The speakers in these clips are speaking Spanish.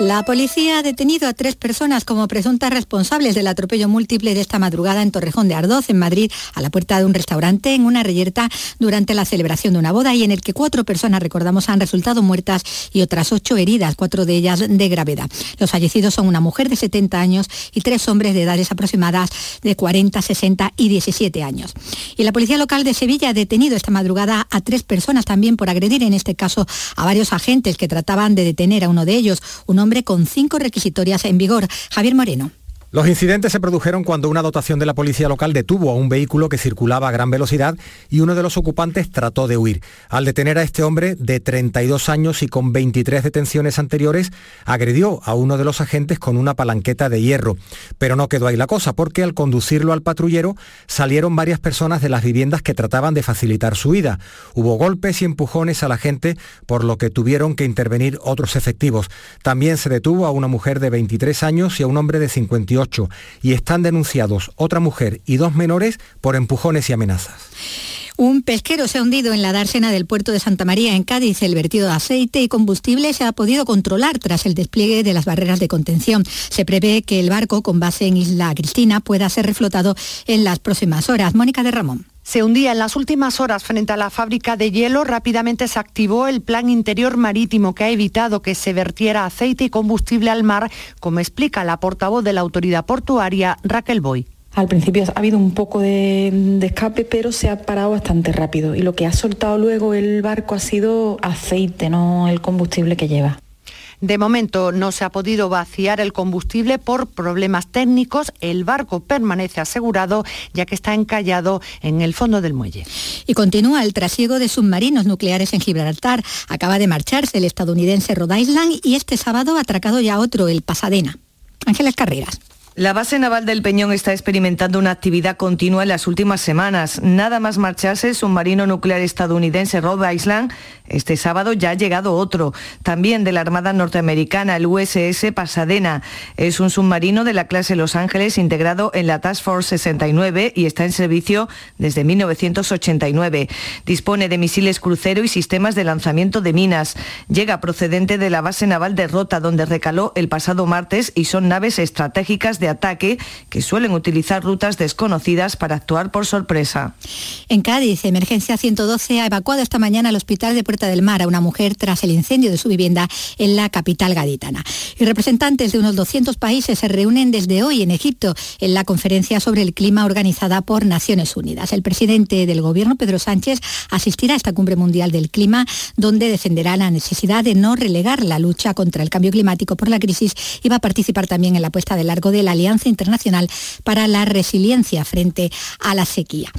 La policía ha detenido a tres personas como presuntas responsables del atropello múltiple de esta madrugada en Torrejón de Ardoz, en Madrid, a la puerta de un restaurante en una reyerta durante la celebración de una boda y en el que cuatro personas, recordamos, han resultado muertas y otras ocho heridas, cuatro de ellas de gravedad. Los fallecidos son una mujer de 70 años y tres hombres de edades aproximadas de 40, 60 y 17 años. Y la policía local de Sevilla ha detenido esta madrugada a tres personas también por agredir, en este caso, a varios agentes que trataban de detener a uno de ellos, un hombre con cinco requisitorias en vigor. Javier Moreno. Los incidentes se produjeron cuando una dotación de la policía local detuvo a un vehículo que circulaba a gran velocidad y uno de los ocupantes trató de huir. Al detener a este hombre de 32 años y con 23 detenciones anteriores, agredió a uno de los agentes con una palanqueta de hierro. Pero no quedó ahí la cosa, porque al conducirlo al patrullero salieron varias personas de las viviendas que trataban de facilitar su huida. Hubo golpes y empujones a la gente, por lo que tuvieron que intervenir otros efectivos. También se detuvo a una mujer de 23 años y a un hombre de 58 y están denunciados otra mujer y dos menores por empujones y amenazas. Un pesquero se ha hundido en la dársena del puerto de Santa María en Cádiz. El vertido de aceite y combustible se ha podido controlar tras el despliegue de las barreras de contención. Se prevé que el barco con base en Isla Cristina pueda ser reflotado en las próximas horas. Mónica de Ramón. Se hundía en las últimas horas frente a la fábrica de hielo. Rápidamente se activó el plan interior marítimo que ha evitado que se vertiera aceite y combustible al mar, como explica la portavoz de la autoridad portuaria, Raquel Boy. Al principio ha habido un poco de, de, escape, pero se ha parado bastante rápido. Y lo que ha soltado luego el barco ha sido aceite, no el combustible que lleva. De momento no se ha podido vaciar el combustible por problemas técnicos. El barco permanece asegurado ya que está encallado en el fondo del muelle. Y continúa el trasiego de submarinos nucleares en Gibraltar. Acaba de marcharse el estadounidense Rhode Island y este sábado ha atracado ya otro, el Pasadena. Ángeles Carreras. La base naval del Peñón está experimentando una actividad continua en las últimas semanas. Nada más marcharse el submarino nuclear estadounidense Rhode Island, este sábado ya ha llegado otro, también de la Armada norteamericana, el USS Pasadena. Es un submarino de la clase Los Ángeles integrado en la Task Force 69 y está en servicio desde 1989. Dispone de misiles crucero y sistemas de lanzamiento de minas. Llega procedente de la base naval de Rota, donde recaló el pasado martes y son naves estratégicas de ataque que suelen utilizar rutas desconocidas para actuar por sorpresa. En Cádiz, Emergencia 112 ha evacuado esta mañana al hospital de Puerta del Mar a una mujer tras el incendio de su vivienda en la capital gaditana. Y representantes de unos 200 países se reúnen desde hoy en Egipto en la conferencia sobre el clima organizada por Naciones Unidas. El presidente del gobierno, Pedro Sánchez, asistirá a esta cumbre mundial del clima, donde defenderá la necesidad de no relegar la lucha contra el cambio climático por la crisis y va a participar también en la puesta de largo de la Alianza Internacional para la Resiliencia frente a la sequía.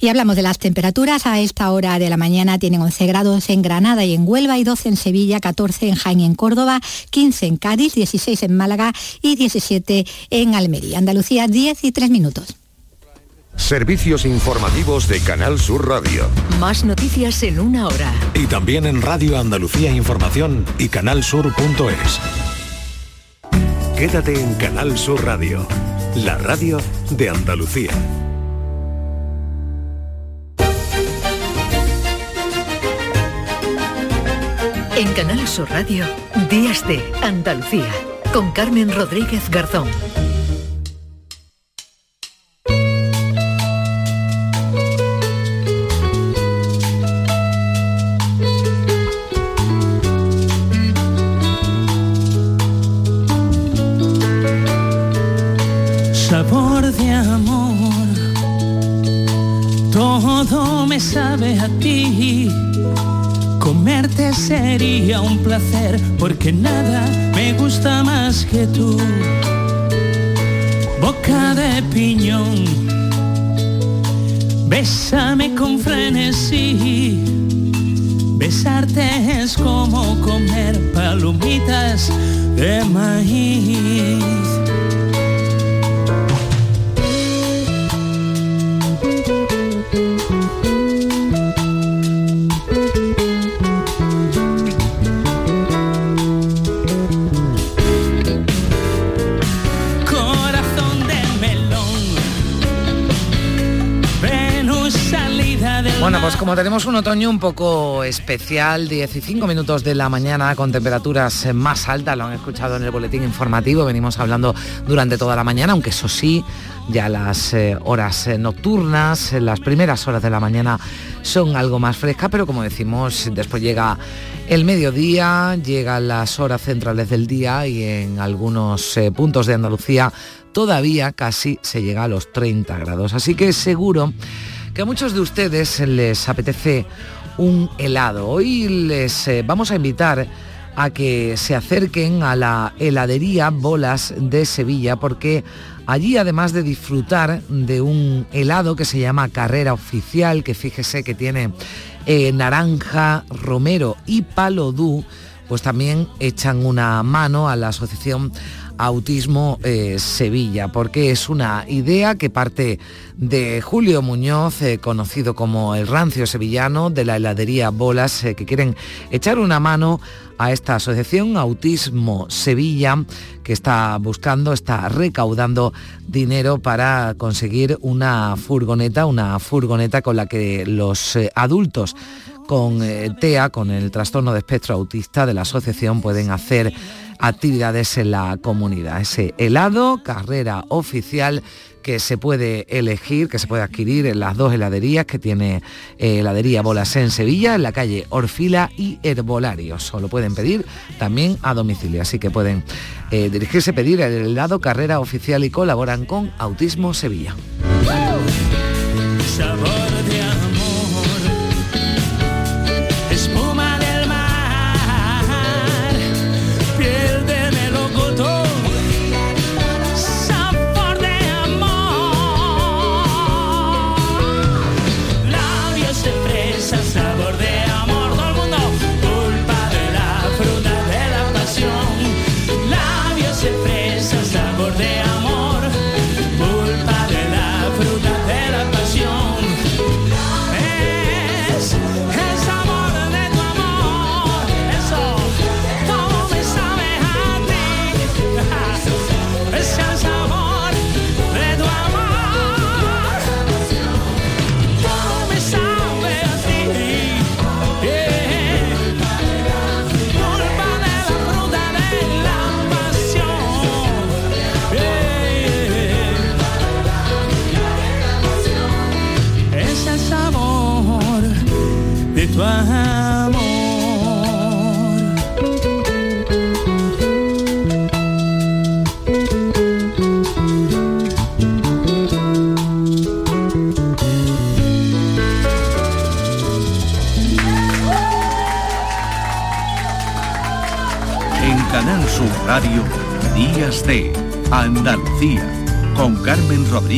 Y hablamos de las temperaturas. A esta hora de la mañana tienen 11 grados en Granada y en Huelva y 12 en Sevilla, 14 en Jaén y en Córdoba, 15 en Cádiz, 16 en Málaga y 17 en Almería. Andalucía, 10 y 3 minutos. Servicios informativos de Canal Sur Radio. Más noticias en una hora. Y también en Radio Andalucía Información y canalsur.es. Quédate en Canal Sur Radio, la radio de Andalucía. En Canal Sur Radio, Días de Andalucía, con Carmen Rodríguez Garzón. Porque nada me gusta más que tú. Boca de piñón, bésame con frenesí. Un otoño un poco especial, 15 minutos de la mañana con temperaturas más altas, lo han escuchado en el boletín informativo, venimos hablando durante toda la mañana, aunque eso sí, ya las eh, horas eh, nocturnas, las primeras horas de la mañana son algo más frescas, pero como decimos, después llega el mediodía, llegan las horas centrales del día y en algunos eh, puntos de Andalucía todavía casi se llega a los 30 grados. Así que seguro que a muchos de ustedes les apetece un helado. Hoy les eh, vamos a invitar a que se acerquen a la heladería Bolas de Sevilla porque allí además de disfrutar de un helado que se llama Carrera Oficial, que fíjese que tiene eh, naranja, romero y palodú, pues también echan una mano a la asociación Autismo eh, Sevilla, porque es una idea que parte de Julio Muñoz, eh, conocido como el rancio sevillano de la heladería Bolas, eh, que quieren echar una mano a esta asociación Autismo Sevilla, que está buscando, está recaudando dinero para conseguir una furgoneta, una furgoneta con la que los adultos con TEA, con el trastorno de espectro autista de la asociación, pueden hacer actividades en la comunidad. Ese helado, carrera oficial que se puede elegir, que se puede adquirir en las dos heladerías que tiene eh, heladería Bolas en Sevilla, en la calle Orfila y Herbolarios. O lo pueden pedir también a domicilio, así que pueden eh, dirigirse, pedir el helado, carrera oficial y colaboran con Autismo Sevilla.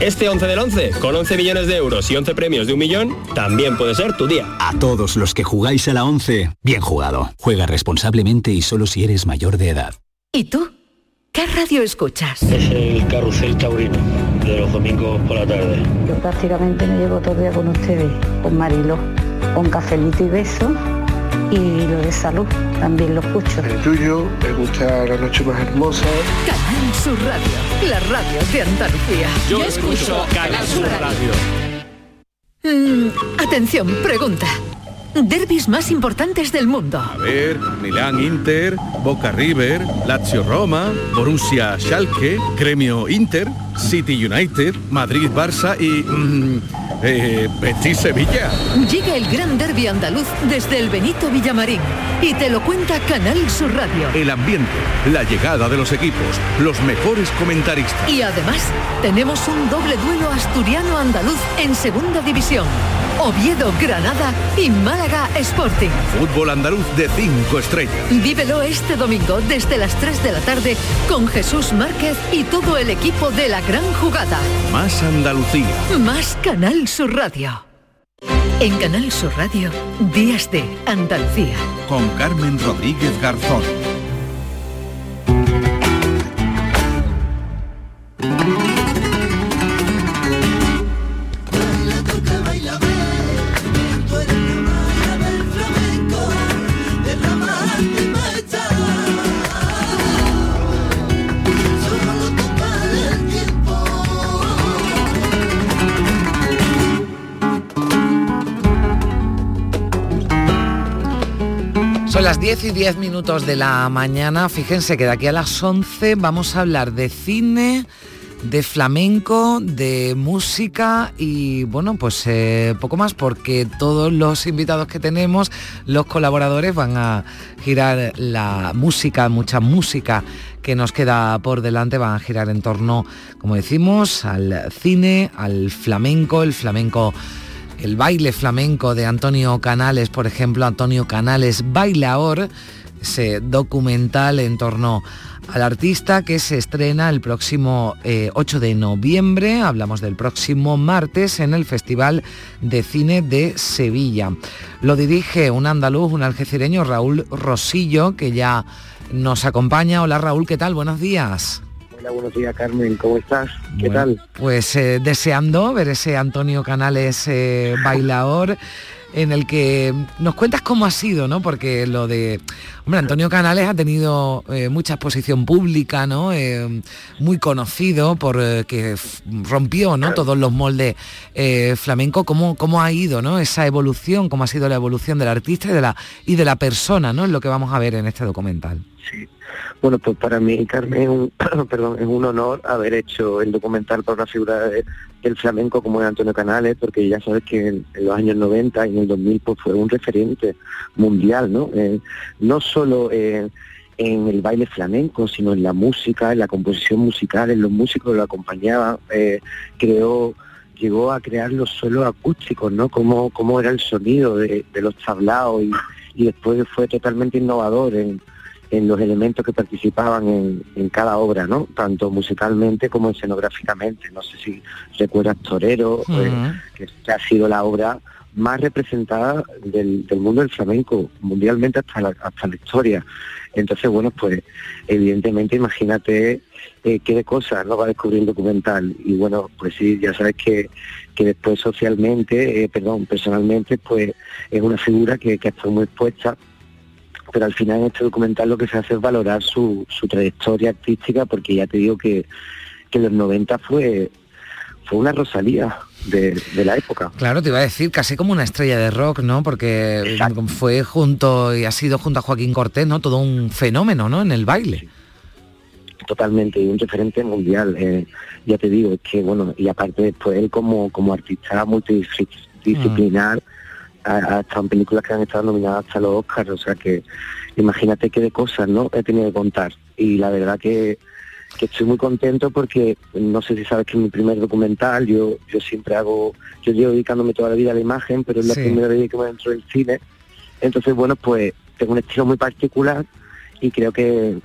Este 11 del 11, con 11 millones de euros y 11 premios de un millón, también puede ser tu día. A todos los que jugáis a la 11, bien jugado. Juega responsablemente y solo si eres mayor de edad. ¿Y tú? ¿Qué radio escuchas? Es el Carrusel Taurino, de los domingos por la tarde. Yo prácticamente me llevo todo el día con ustedes, con Marilo, con cafelito y beso y lo de salud también lo escucho. El tuyo, me gusta la noche más hermosa. Canal Sur Radio, la radio de Andalucía. Yo, escucho Canal Sur Radio. Mm, atención, pregunta. Derbis más importantes del mundo. A ver, Milán Inter, Boca River, Lazio Roma, Borussia Schalke, Gremio Inter, City United, Madrid Barça y... mm, eh, Betis Sevilla. Llega el gran derby andaluz desde el Benito Villamarín y te lo cuenta Canal Sur Radio. El ambiente, la llegada de los equipos, los mejores comentaristas. Y además tenemos un doble duelo asturiano-andaluz en segunda división. Oviedo, Granada y Málaga Sporting. Fútbol andaluz de cinco estrellas. Vívelo este domingo desde las 3 de la tarde con Jesús Márquez y todo el equipo de la gran jugada. Más Andalucía. Más Canal Sur Radio. En Canal Sur Radio, Días de Andalucía. Con Carmen Rodríguez Garzón. Las 10 y 10 minutos de la mañana, fíjense que de aquí a las 11 vamos a hablar de cine, de flamenco, de música y bueno, pues eh, poco más porque todos los invitados que tenemos, los colaboradores van a girar la música, mucha música que nos queda por delante, van a girar en torno, como decimos, al cine, al flamenco, el flamenco el baile flamenco de Antonio Canales, por ejemplo, Antonio Canales Bailaor, ese documental en torno al artista que se estrena el próximo 8 eh, de noviembre, hablamos del próximo martes en el Festival de Cine de Sevilla. Lo dirige un andaluz, un algecireño, Raúl Rosillo, que ya nos acompaña. Hola Raúl, ¿qué tal? Buenos días. Hola, buenos días Carmen, ¿cómo estás? ¿Qué tal? Pues eh, deseando ver ese Antonio Canales eh, bailador en el que nos cuentas cómo ha sido, ¿no? Porque lo de, hombre, Antonio Canales ha tenido eh, mucha exposición pública, ¿no? Eh, muy conocido por eh, que rompió, ¿no? Todos los moldes flamenco. ¿Cómo, ¿Cómo ha ido, ¿no? Esa evolución, cómo ha sido la evolución del artista y de la y de la persona, ¿no? Es lo que vamos a ver en este documental. Sí. Bueno, pues para mí, Carmen, es un, perdón, es un honor haber hecho el documental por una figura del flamenco como es Antonio Canales, porque ya sabes que en, los años 90 y en el 2000 pues fue un referente mundial, ¿no? Eh, no solo en el baile flamenco, sino en la música, en la composición musical, en los músicos que lo acompañaban, eh, creó llegó a crear los suelos acústicos, ¿no? Cómo, cómo era el sonido de, los tablaos y, y después fue totalmente innovador en, en los elementos que participaban en, cada obra, ¿no? Tanto musicalmente como escenográficamente. No sé si recuerdas Torero, eh, que, ha sido la obra más representada del, mundo del flamenco, mundialmente hasta la, hasta la historia. Entonces, bueno, pues evidentemente imagínate eh, qué de cosas no va a descubrir el documental. Y bueno, pues sí, ya sabes que, que después socialmente, eh, perdón, personalmente, pues es una figura que, que ha estado muy expuesta pero al final en este documental lo que se hace es valorar su, trayectoria artística, porque ya te digo que, que los 90 fue, fue una Rosalía de, la época. Claro, te iba a decir casi como una estrella de rock, ¿no? Porque fue junto y ha sido junto a Joaquín Cortés, ¿no? Todo un fenómeno, ¿no? En el baile. Totalmente, y un referente mundial. Eh, ya te digo, es que bueno, y aparte después él como, como artista multidisciplinar, ha, estado en películas que han estado nominadas hasta los Oscars, o sea que imagínate qué de cosas no he tenido que contar. Y la verdad que, estoy muy contento porque no sé si sabes que es mi primer documental, yo, yo siempre hago, yo llevo dedicándome toda la vida a la imagen, pero es la primera vez que me entro del cine. Entonces, bueno, pues tengo un estilo muy particular y creo que,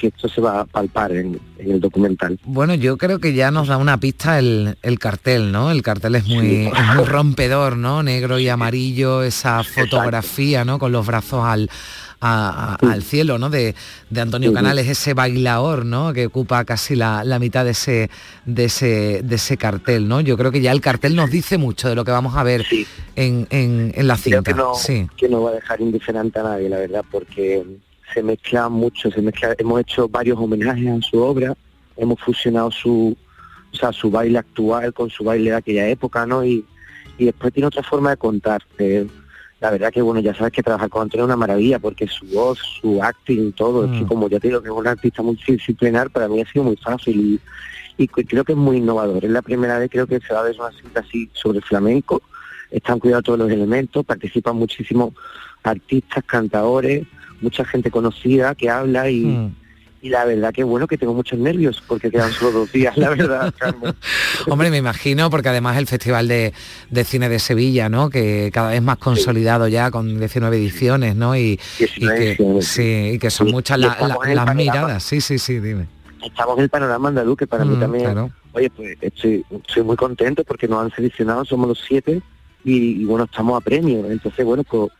esto se va a palpar en, el documental. Bueno, yo creo que ya nos da una pista el, cartel, ¿no? El cartel es muy, muy rompedor, ¿no? Negro y amarillo, esa fotografía, ¿no? Con los brazos al, al cielo, ¿no? De, Antonio Canales, ese bailador, ¿no? Que ocupa casi la, mitad de ese, de, ese, de ese cartel, ¿no? Yo creo que ya el cartel nos dice mucho de lo que vamos a ver en, en, la cinta. que no, que no va a dejar indiferente a nadie, la verdad, porque se mezcla mucho, se mezcla, hemos hecho varios homenajes a su obra, hemos fusionado su, o sea, su baile actual con su baile de aquella época, ¿no? Y, y después tiene otra forma de contar. la verdad que bueno, ya sabes que trabajar con Antonio es una maravilla porque su voz, su acting, todo, es que mm. como ya te digo que es un artista multidisciplinar, para mí ha sido muy fácil y, creo que es muy innovador. Es la primera vez creo que se va a ver una cinta así sobre flamenco, están cuidados todos los elementos, participan muchísimos artistas, cantadores, mucha gente conocida que habla y, mm. y la verdad que bueno que tengo muchos nervios porque quedan solo dos días, la verdad, Hombre, me imagino, porque además el Festival de, Cine de Sevilla, ¿no? Que cada vez más consolidado ya con 19 ediciones, ¿no? Y, que, sí, y que son muchas las miradas. Sí, sí, sí, dime. Estamos en el panorama andaluz, que para mí mm, también... Oye, pues estoy, estoy muy contento porque nos han seleccionado, somos los siete, y, y bueno, estamos a premio. Entonces, bueno, pues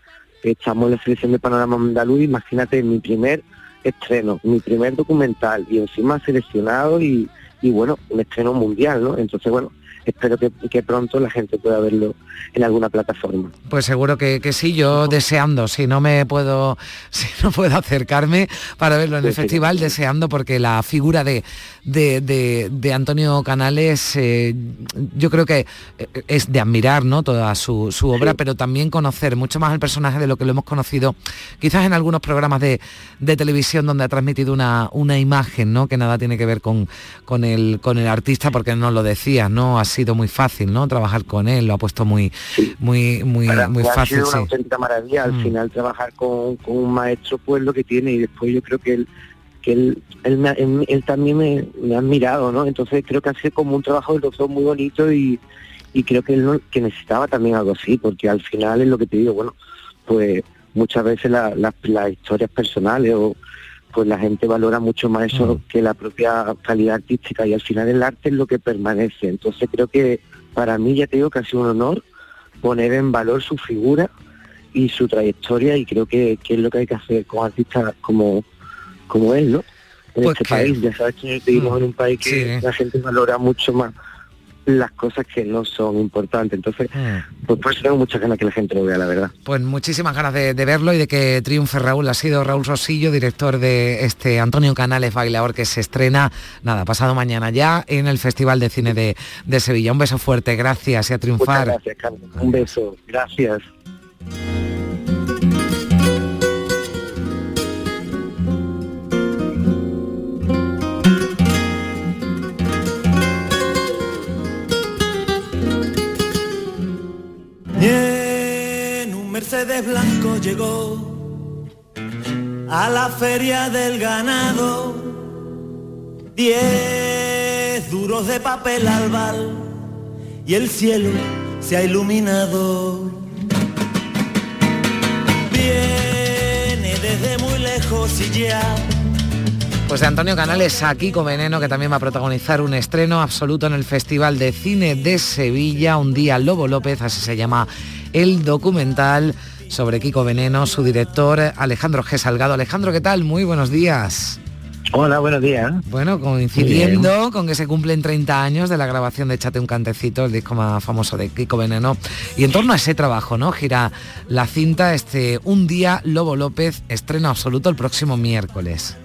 estamos en la selección de Panorama Andaluz, imagínate mi primer estreno, mi primer documental y encima seleccionado y, bueno, un estreno mundial, ¿no? Entonces, bueno, espero que, que pronto la gente pueda verlo en alguna plataforma. Pues seguro que, que sí, yo deseando, si no me puedo, si no puedo acercarme para verlo en el sí. festival, deseando porque la figura de, de, de- de Antonio Canales, eh, yo creo que eh, es de admirar ¿no? toda su, su obra, pero también conocer mucho más el personaje de lo que lo hemos conocido, quizás en algunos programas de, de televisión donde ha transmitido una, una imagen, ¿no? Que nada tiene que ver con, con, el, con el artista, porque no lo decías, ¿no? Ha sido muy fácil, ¿no? Trabajar con él, lo ha puesto muy, muy, muy, Para muy mí ha fácil. sido una auténtica maravilla. Al Mm. final trabajar con, con un maestro pues lo que tiene y después yo creo que él que él, él, también me, me ha admirado, ¿no? Entonces creo que ha sido como un trabajo de los dos muy bonito y, y creo que él no- que necesitaba también algo así, porque al final es lo que te digo, bueno, pues muchas veces la- la- las historias personales o pues la gente valora mucho más eso que la propia calidad artística y al final el arte es lo que permanece. Entonces creo que para mí ya te digo que ha sido un honor poner en valor su figura y su trayectoria y creo que, que es lo que hay que hacer con artistas como, como él, ¿no? En Pues este que- país, ya sabes que vivimos Mm, en un país que sí. la gente valora mucho más las cosas que no son importantes. Entonces, Mm. pues por eso tengo muchas ganas que la gente lo vea, la verdad. Pues muchísimas ganas de, de verlo y de que triunfe Raúl. Ha sido Raúl Rosillo, director de este Antonio Canales Bailador que se estrena, nada, pasado mañana ya en el Festival de Cine de, de Sevilla. Un beso fuerte, gracias y a Muchas triunfar. gracias, Carmen. Un beso. Gracias. Mercedes blanco llegó a la feria del ganado. Diez duros de papel albal y el cielo se ha iluminado. Viene desde muy lejos y ya Pues de Antonio Canales a Kiko Veneno, que también va a protagonizar un estreno absoluto en el Festival de Cine de Sevilla, un día Lobo López, así se llama el documental sobre Kiko Veneno, su director Alejandro G. Salgado. Alejandro, ¿qué tal? Muy buenos días. Hola, buenos días. Bueno, coincidiendo con que se cumplen 30 años de la grabación de Échate un cantecito, el disco más famoso de Kiko Veneno. Y en torno a ese trabajo, ¿no? Gira la cinta este Un día Lobo López, estreno absoluto el próximo miércoles.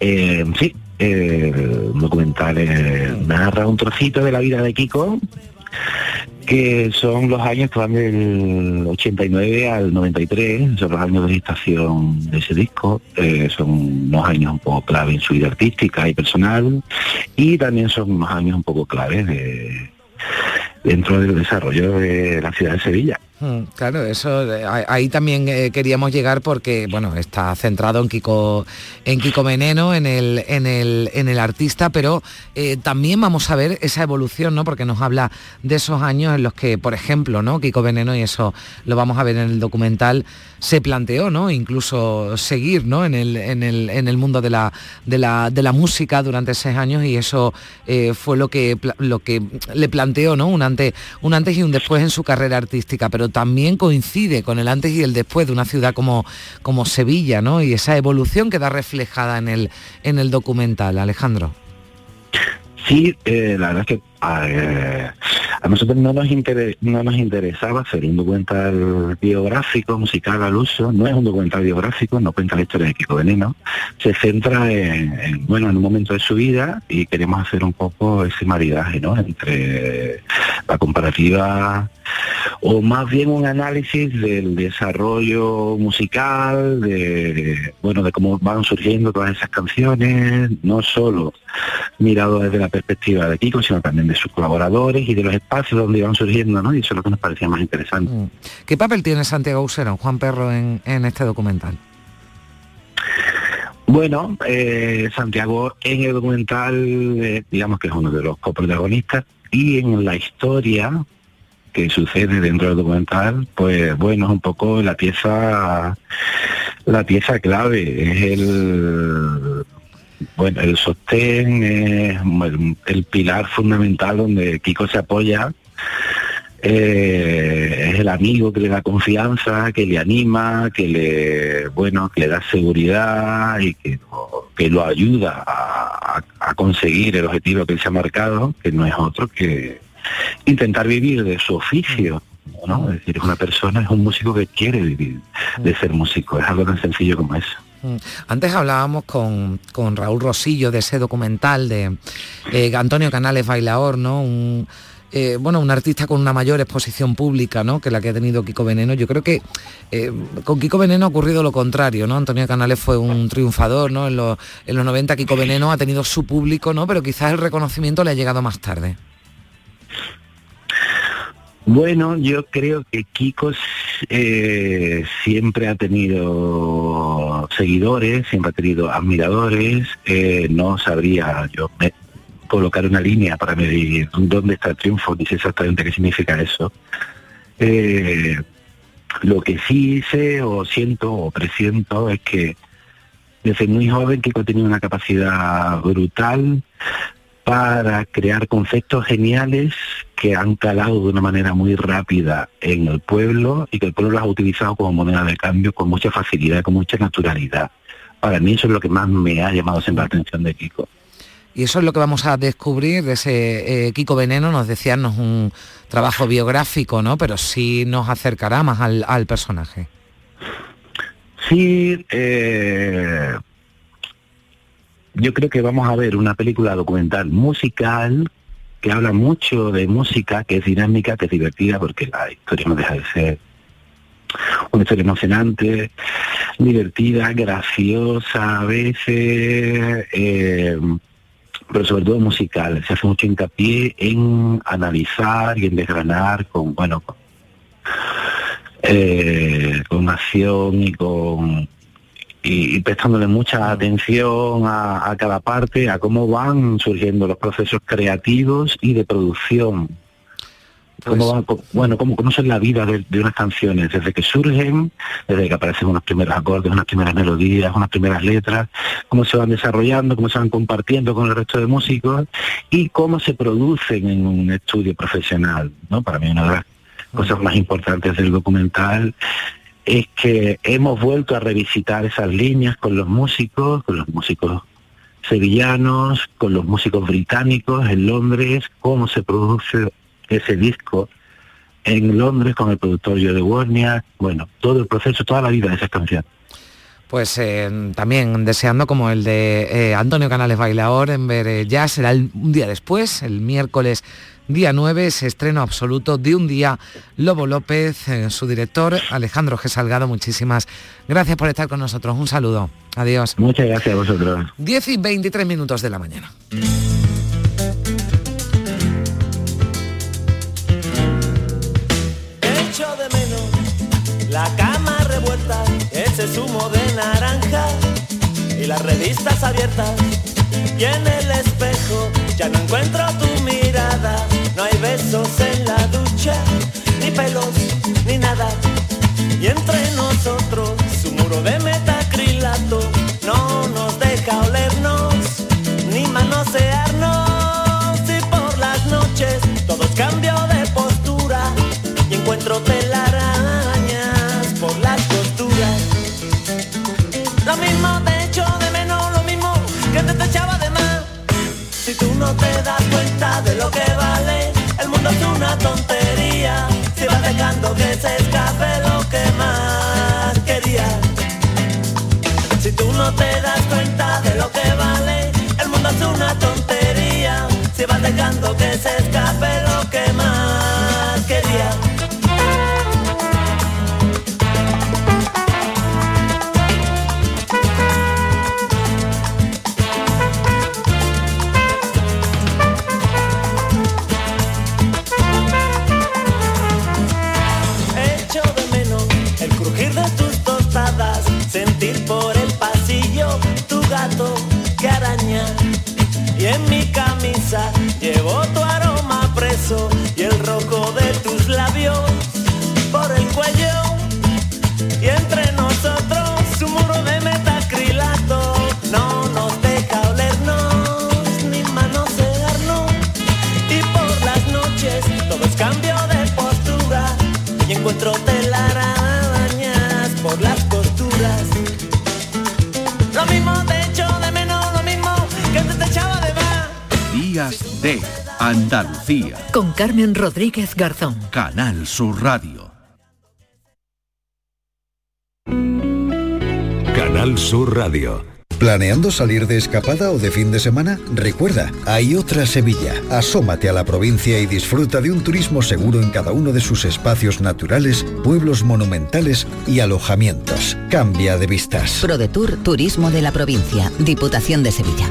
Eh, sí, eh, el documental eh, narra un trocito de la vida de Kiko, que son los años que van del 89 al 93, son los años de gestación de ese disco, eh, son unos años un poco clave en su vida artística y personal, y también son unos años un poco clave de- dentro del desarrollo de la ciudad de Sevilla. Mm, Claro, eso ahí- también eh, queríamos llegar porque bueno está centrado en Kiko en Kiko Veneno, en el en el en el artista, pero eh, también vamos a ver esa evolución, ¿no? Porque nos habla de esos años en los que, por ejemplo, ¿no? Kiko Veneno y eso lo vamos a ver en el documental se planteó, ¿no? Incluso seguir, ¿no? En el en el en el mundo de la de la de la música durante seis años y eso eh, fue lo que lo que le planteó, ¿no? Un antes un antes y un después en su carrera artística, pero también coincide con el antes y el después de una ciudad como, como Sevilla, ¿no? Y esa evolución queda reflejada en el, en el documental, Alejandro. Sí, eh, la verdad es que eh, a nosotros no nos, no nos interesaba hacer un documental biográfico, musical al uso, no es un documental biográfico, no cuenta la historia de Kiko Veneno, se centra en, en, bueno, en un momento de su vida y queremos hacer un poco ese maridaje, ¿no? Entre la comparativa o más bien un análisis del desarrollo musical, de bueno, de cómo van surgiendo todas esas canciones, no solo mirado desde la perspectiva de Kiko, sino también de sus colaboradores y de los espacios donde iban surgiendo, ¿no? Y eso es lo que nos parecía más interesante. ¿Qué papel tiene Santiago Usera, Juan Perro, en, en este documental? Bueno, eh, Santiago en el documental, eh, digamos que es uno de los coprotagonistas, y en la historia que sucede dentro del documental, pues bueno, es un poco la pieza, la pieza clave, es el bueno, el sostén es el, pilar fundamental donde Kiko se apoya. Eh, es el amigo que le da confianza, que le anima, que le bueno, que le da seguridad y que, que lo ayuda a- a conseguir el objetivo que él se ha marcado, que no es otro que, intentar vivir de su oficio. ¿no? Es decir, es una persona, es un músico que quiere vivir de ser músico, es algo tan sencillo como eso. Mm. Antes hablábamos con, con Raúl Rosillo de ese documental de eh, Antonio Canales Bailaor, ¿no? Un, eh, bueno, un artista con una mayor exposición pública ¿no? que la que ha tenido Kiko Veneno. Yo creo que eh, con Kiko Veneno ha ocurrido lo contrario, ¿no? Antonio Canales fue un triunfador, ¿no? En los, en los 90 Kiko Veneno ha tenido su público, ¿no? Pero quizás el reconocimiento le ha llegado más tarde. Bueno, yo creo que Kiko eh, siempre ha tenido seguidores, siempre ha tenido admiradores, eh, no sabría yo colocar una línea para medir dónde está el triunfo, ni sé exactamente qué significa eso. Eh, lo que sí sé o siento o presiento es que desde muy joven Kiko tenido una capacidad brutal para crear conceptos geniales que han calado de una manera muy rápida en el pueblo y que el pueblo los ha utilizado como moneda de cambio con mucha facilidad, con mucha naturalidad. Para mí eso es lo que más me ha llamado siempre la atención de Kiko. Y eso es lo que vamos a descubrir de ese eh, Kiko Veneno, nos decían, no es un trabajo biográfico, ¿no? Pero sí nos acercará más al, personaje. Sí, eh, yo creo que vamos a ver una película documental musical que habla mucho de música, que es dinámica, que es divertida, porque la historia no deja de ser una historia emocionante, divertida, graciosa a veces, eh, pero sobre todo musical. Se hace mucho hincapié en analizar y en desgranar con, bueno, eh, con acción y con y, prestándole mucha atención a, cada parte, a cómo van surgiendo los procesos creativos y de producción. Cómo pues bueno, cómo conocen la vida de, unas canciones, desde que surgen, desde que aparecen unos primeros acordes, unas primeras melodías, unas primeras letras, cómo se van desarrollando, cómo se van compartiendo con el resto de músicos y cómo se producen en un estudio profesional. ¿no? Para mí una de las cosas más importantes del documental es que hemos vuelto a revisitar esas líneas con los músicos, con los músicos sevillanos, con los músicos británicos en Londres, cómo se produce ese disco en Londres con el productor Joe de Warnia, bueno, todo el proceso, toda la vida de esa canción. Pues eh, también deseando como el de eh, Antonio Canales Bailaor en ver eh, ya será un día después, el miércoles Día 9 es estreno absoluto de un día. Lobo López, eh, su director, Alejandro G. Salgado, muchísimas gracias por estar con nosotros. Un saludo. Adiós. Muchas gracias a vosotros. 10 y 23 minutos de la mañana. Echo de menos la cama revuelta, ese zumo de naranja y las revistas abiertas y en el espejo ya no encuentro tu mirada. No hay besos en la ducha, ni pelos, ni nada. Y entre nosotros su muro de metacrilato no nos deja olernos, ni manosearnos. Y por las noches todos cambio de postura y encuentro telarañas tontería. Si vas dejando que araña. Y en mi camisa llevo tu aroma preso y el rojo de tus labios por el cuello. Y entre nosotros su muro de metacrilato no nos deja olernos ni manosearnos. Y por las noches todo es cambio de postura y encuentro Andalucía. Con Carmen Rodríguez Garzón. Canal Sur Radio. Canal Sur Radio. ¿Planeando salir de escapada o de fin de semana? Recuerda, hay otra Sevilla. Asómate a la provincia y disfruta de un turismo seguro en cada uno de sus espacios naturales, pueblos monumentales y alojamientos. Cambia de vistas. ProDetour Turismo de la Provincia, Diputación de Sevilla.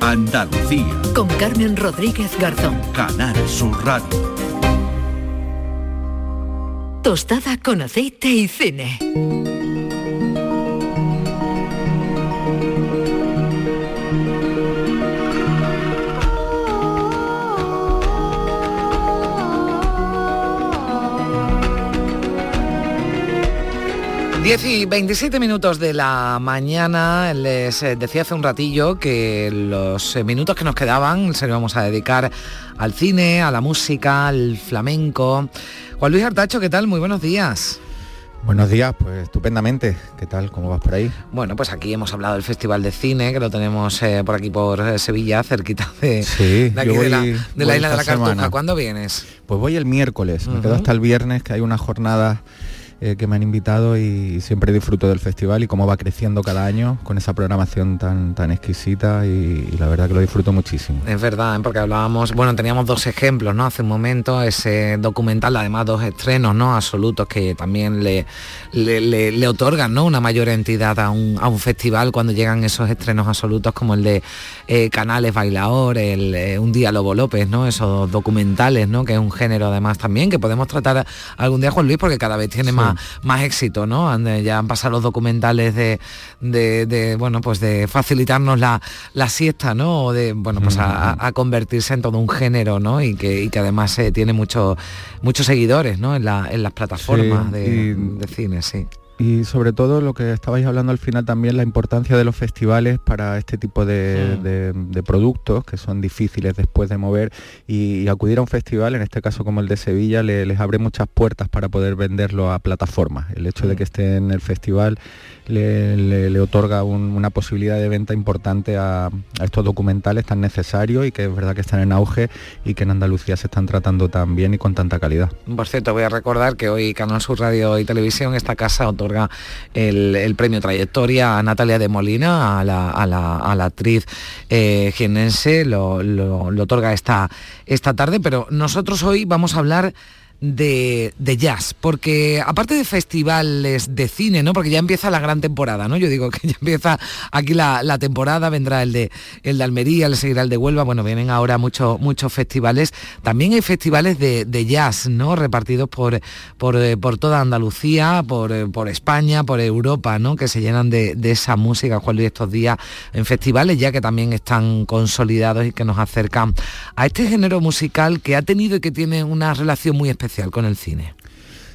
Andalucía. Con Carmen Rodríguez Garzón. Canal Sur Radio. Tostada con aceite y cine. Diez y 27 minutos de la mañana, les eh, decía hace un ratillo que los eh, minutos que nos quedaban se los vamos a dedicar al cine, a la música, al flamenco. Juan Luis Artacho, ¿qué tal? Muy buenos días. Buenos días, pues estupendamente. ¿Qué tal? ¿Cómo vas por ahí? Bueno, pues aquí hemos hablado del Festival de Cine, que lo tenemos eh, por aquí por Sevilla, cerquita de, Sí, de aquí de la, de isla de la Cartuja. semana. ¿Cuándo vienes? Pues voy el miércoles, me quedo hasta el viernes, que hay una jornada eh, que me han invitado y siempre disfruto del festival y cómo va creciendo cada año con esa programación tan, tan exquisita y, y la verdad que lo disfruto muchísimo. Es verdad, ¿eh? porque hablábamos, bueno, teníamos dos ejemplos, ¿no? Hace un momento, ese documental, además dos estrenos, ¿no? Absolutos que también le, le, le- le otorgan, ¿no? Una mayor entidad a un, a un festival cuando llegan esos estrenos absolutos como el de eh, Canales Bailaor, el Un día Lobo López, ¿no? Esos documentales, ¿no? Que es un género además también que podemos tratar algún día, Juan Luis, porque cada vez tiene más, más éxito, ¿no? Han- Ya han pasado los documentales de, de- de, bueno, pues de facilitarnos la, la siesta, ¿no? O de, bueno, pues a, a- a convertirse en todo un género, ¿no? Y que, y que además eh, tiene mucho- muchos seguidores, ¿no? En, la- en las plataformas Sí, de, y- de cine, sí. Y sobre todo lo que estabais hablando al final también, la importancia de los festivales para este tipo de, de- de productos que son difíciles después de mover y, y acudir a un festival, en este caso como el de Sevilla, le- les abre muchas puertas para poder venderlo a plataformas. El hecho de que esté en el festival le, le- le otorga un- una posibilidad de venta importante a, a estos documentales tan necesarios y que es verdad que están en auge y que en Andalucía se están tratando tan bien y con tanta calidad. Por cierto, voy a recordar que hoy Canal Sur Radio y Televisión, esta casa otorga el, premio Trayectoria a Natalia de Molina, a la, a la- actriz eh, jienense, lo, lo- lo otorga esta, esta tarde, pero nosotros hoy vamos a hablar de, jazz, porque aparte de festivales de cine, ¿no? Porque ya empieza la gran temporada, ¿no? Yo digo que ya empieza aquí la, temporada, vendrá el de el de Almería, le seguirá el de Huelva, bueno, vienen ahora muchos muchos festivales. También hay festivales de, de jazz, ¿no? Repartidos por, por, eh, por toda Andalucía, por, eh, por España, por Europa, ¿no? Que se llenan de, de esa música, Juan Luis, estos días en festivales, ya que también están consolidados y que nos acercan a este género musical que ha tenido y que tiene una relación muy especial con el cine.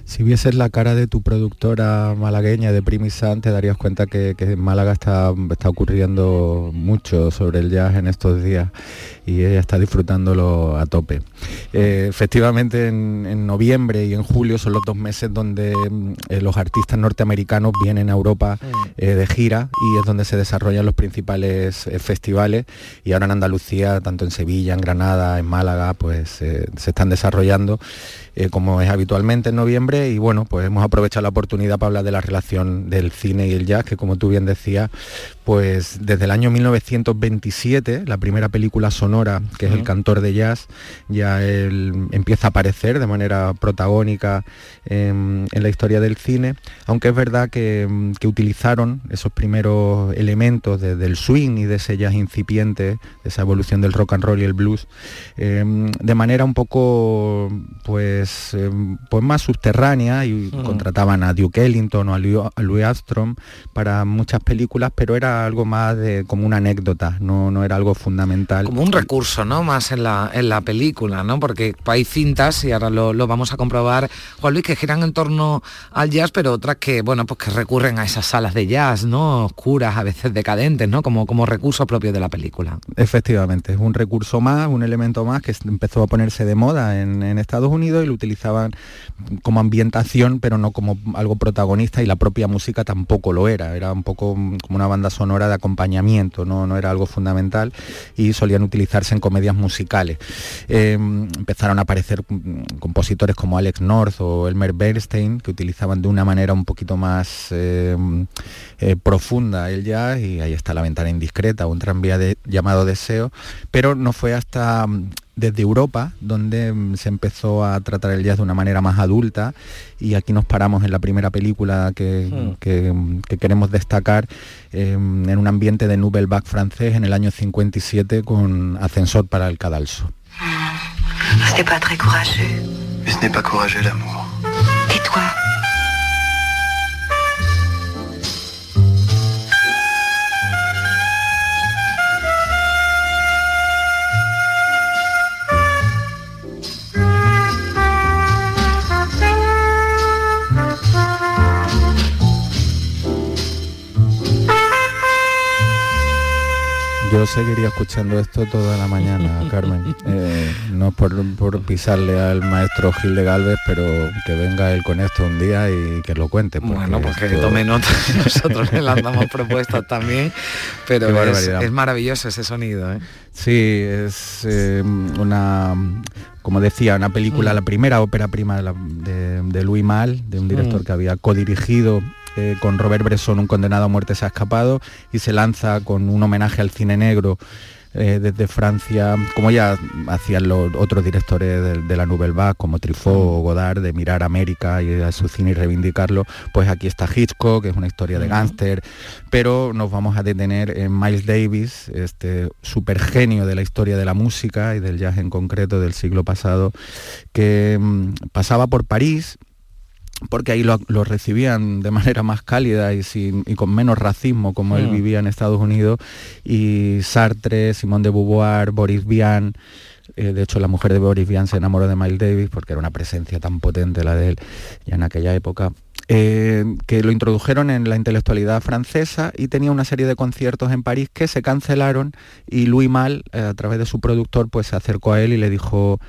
Si vieses la cara de tu productora malagueña de Primisan, te darías cuenta que, que en Málaga está, está ocurriendo mucho sobre el jazz en estos días y ella está disfrutándolo a tope. Eh, efectivamente, en, en noviembre y en julio son los dos meses donde mm, eh, los artistas norteamericanos vienen a Europa eh, de gira y es donde se desarrollan los principales festivales. Y ahora en Andalucía, tanto en Sevilla, en Granada, en Málaga, pues se están desarrollando como es habitualmente en noviembre. Y bueno, pues hemos aprovechado la oportunidad para hablar de la relación del cine y el jazz, que como tú bien decías, pues desde el año 1927, la primera película sonora, que es El cantor de jazz, ya él empieza a aparecer de manera protagónica en, en la historia del cine, aunque es verdad que, que utilizaron esos primeros elementos de- del swing y de ese jazz incipiente, de esa evolución del rock and roll y el blues, eh, de manera un poco pues, eh, pues más subterránea y contrataban a Duke Ellington o a Louis, a Louis Armstrong para muchas películas, pero era algo más de como una anécdota, no, no era algo fundamental. Como un recurso, ¿no? Más en la, en la película, ¿no? Porque hay cintas, y ahora lo, lo vamos a comprobar, Juan Luis, que giran en torno al jazz, pero otras que, bueno, pues que recurren a esas salas de jazz, ¿no? Oscuras, a veces decadentes, ¿no? Como, como recurso propio de la película. Efectivamente, es un recurso más, un elemento más que empezó a ponerse de moda en, en Estados Unidos y lo utilizaban como ambientación, pero no como algo protagonista y la propia música tampoco lo era, era un poco como una banda sonora de acompañamiento, no, no era algo fundamental y solían utilizarse en comedias musicales. Eh, empezaron a aparecer mm, compositores como Alex North o Elmer Bernstein que utilizaban de una manera un poquito más eh, eh, profunda el jazz y ahí está la ventana indiscreta, un tranvía de, llamado Deseo, pero no fue hasta mm, desde Europa, donde mm, se empezó a tratar el jazz de una manera más adulta y aquí nos paramos en la primera película que, Hmm. que, que queremos destacar eh, en un ambiente de Nouvelle Vague francés en el año 57 con Ascensor para el Cadalso. Ce n'est pas très courageux. Mais ce n'est pas courageux l'amour. Yo seguiría escuchando esto toda la mañana, Carmen. Eh, no por, por pisarle al maestro Gil de Galvez, pero que venga él con esto un día y que lo cuente. Bueno, pues que esto- tome nota, nosotros le lanzamos propuestas también, pero es, maravilloso ese sonido, ¿eh? Sí, es eh, una, como decía, una película, Mm. la primera ópera prima de, la- de- de Louis Mal, de un director Mm. que había codirigido eh, con Robert Bresson, un condenado a muerte se ha escapado, y se lanza con un homenaje al cine negro eh, desde Francia, como ya hacían los otros directores de, de la Nouvelle Vague, como Truffaut o Godard, de mirar América y a su cine y reivindicarlo, pues aquí está Hitchcock, que es una historia de gángster, pero nos vamos a detener en Miles Davis, este super genio de la historia de la música y del jazz en concreto del siglo pasado, que mm, pasaba por París porque ahí lo, lo recibían de manera más cálida y, sin, y con menos racismo como él Mm. vivía en Estados Unidos y Sartre, Simone de Beauvoir, Boris Vian eh, de hecho la mujer de Boris Vian se enamoró de Miles Davis porque era una presencia tan potente la de él ya en aquella época eh, que lo introdujeron en la intelectualidad francesa y tenía una serie de conciertos en París que se cancelaron y Louis Mal, eh, a través de su productor, pues se acercó a él y le dijo,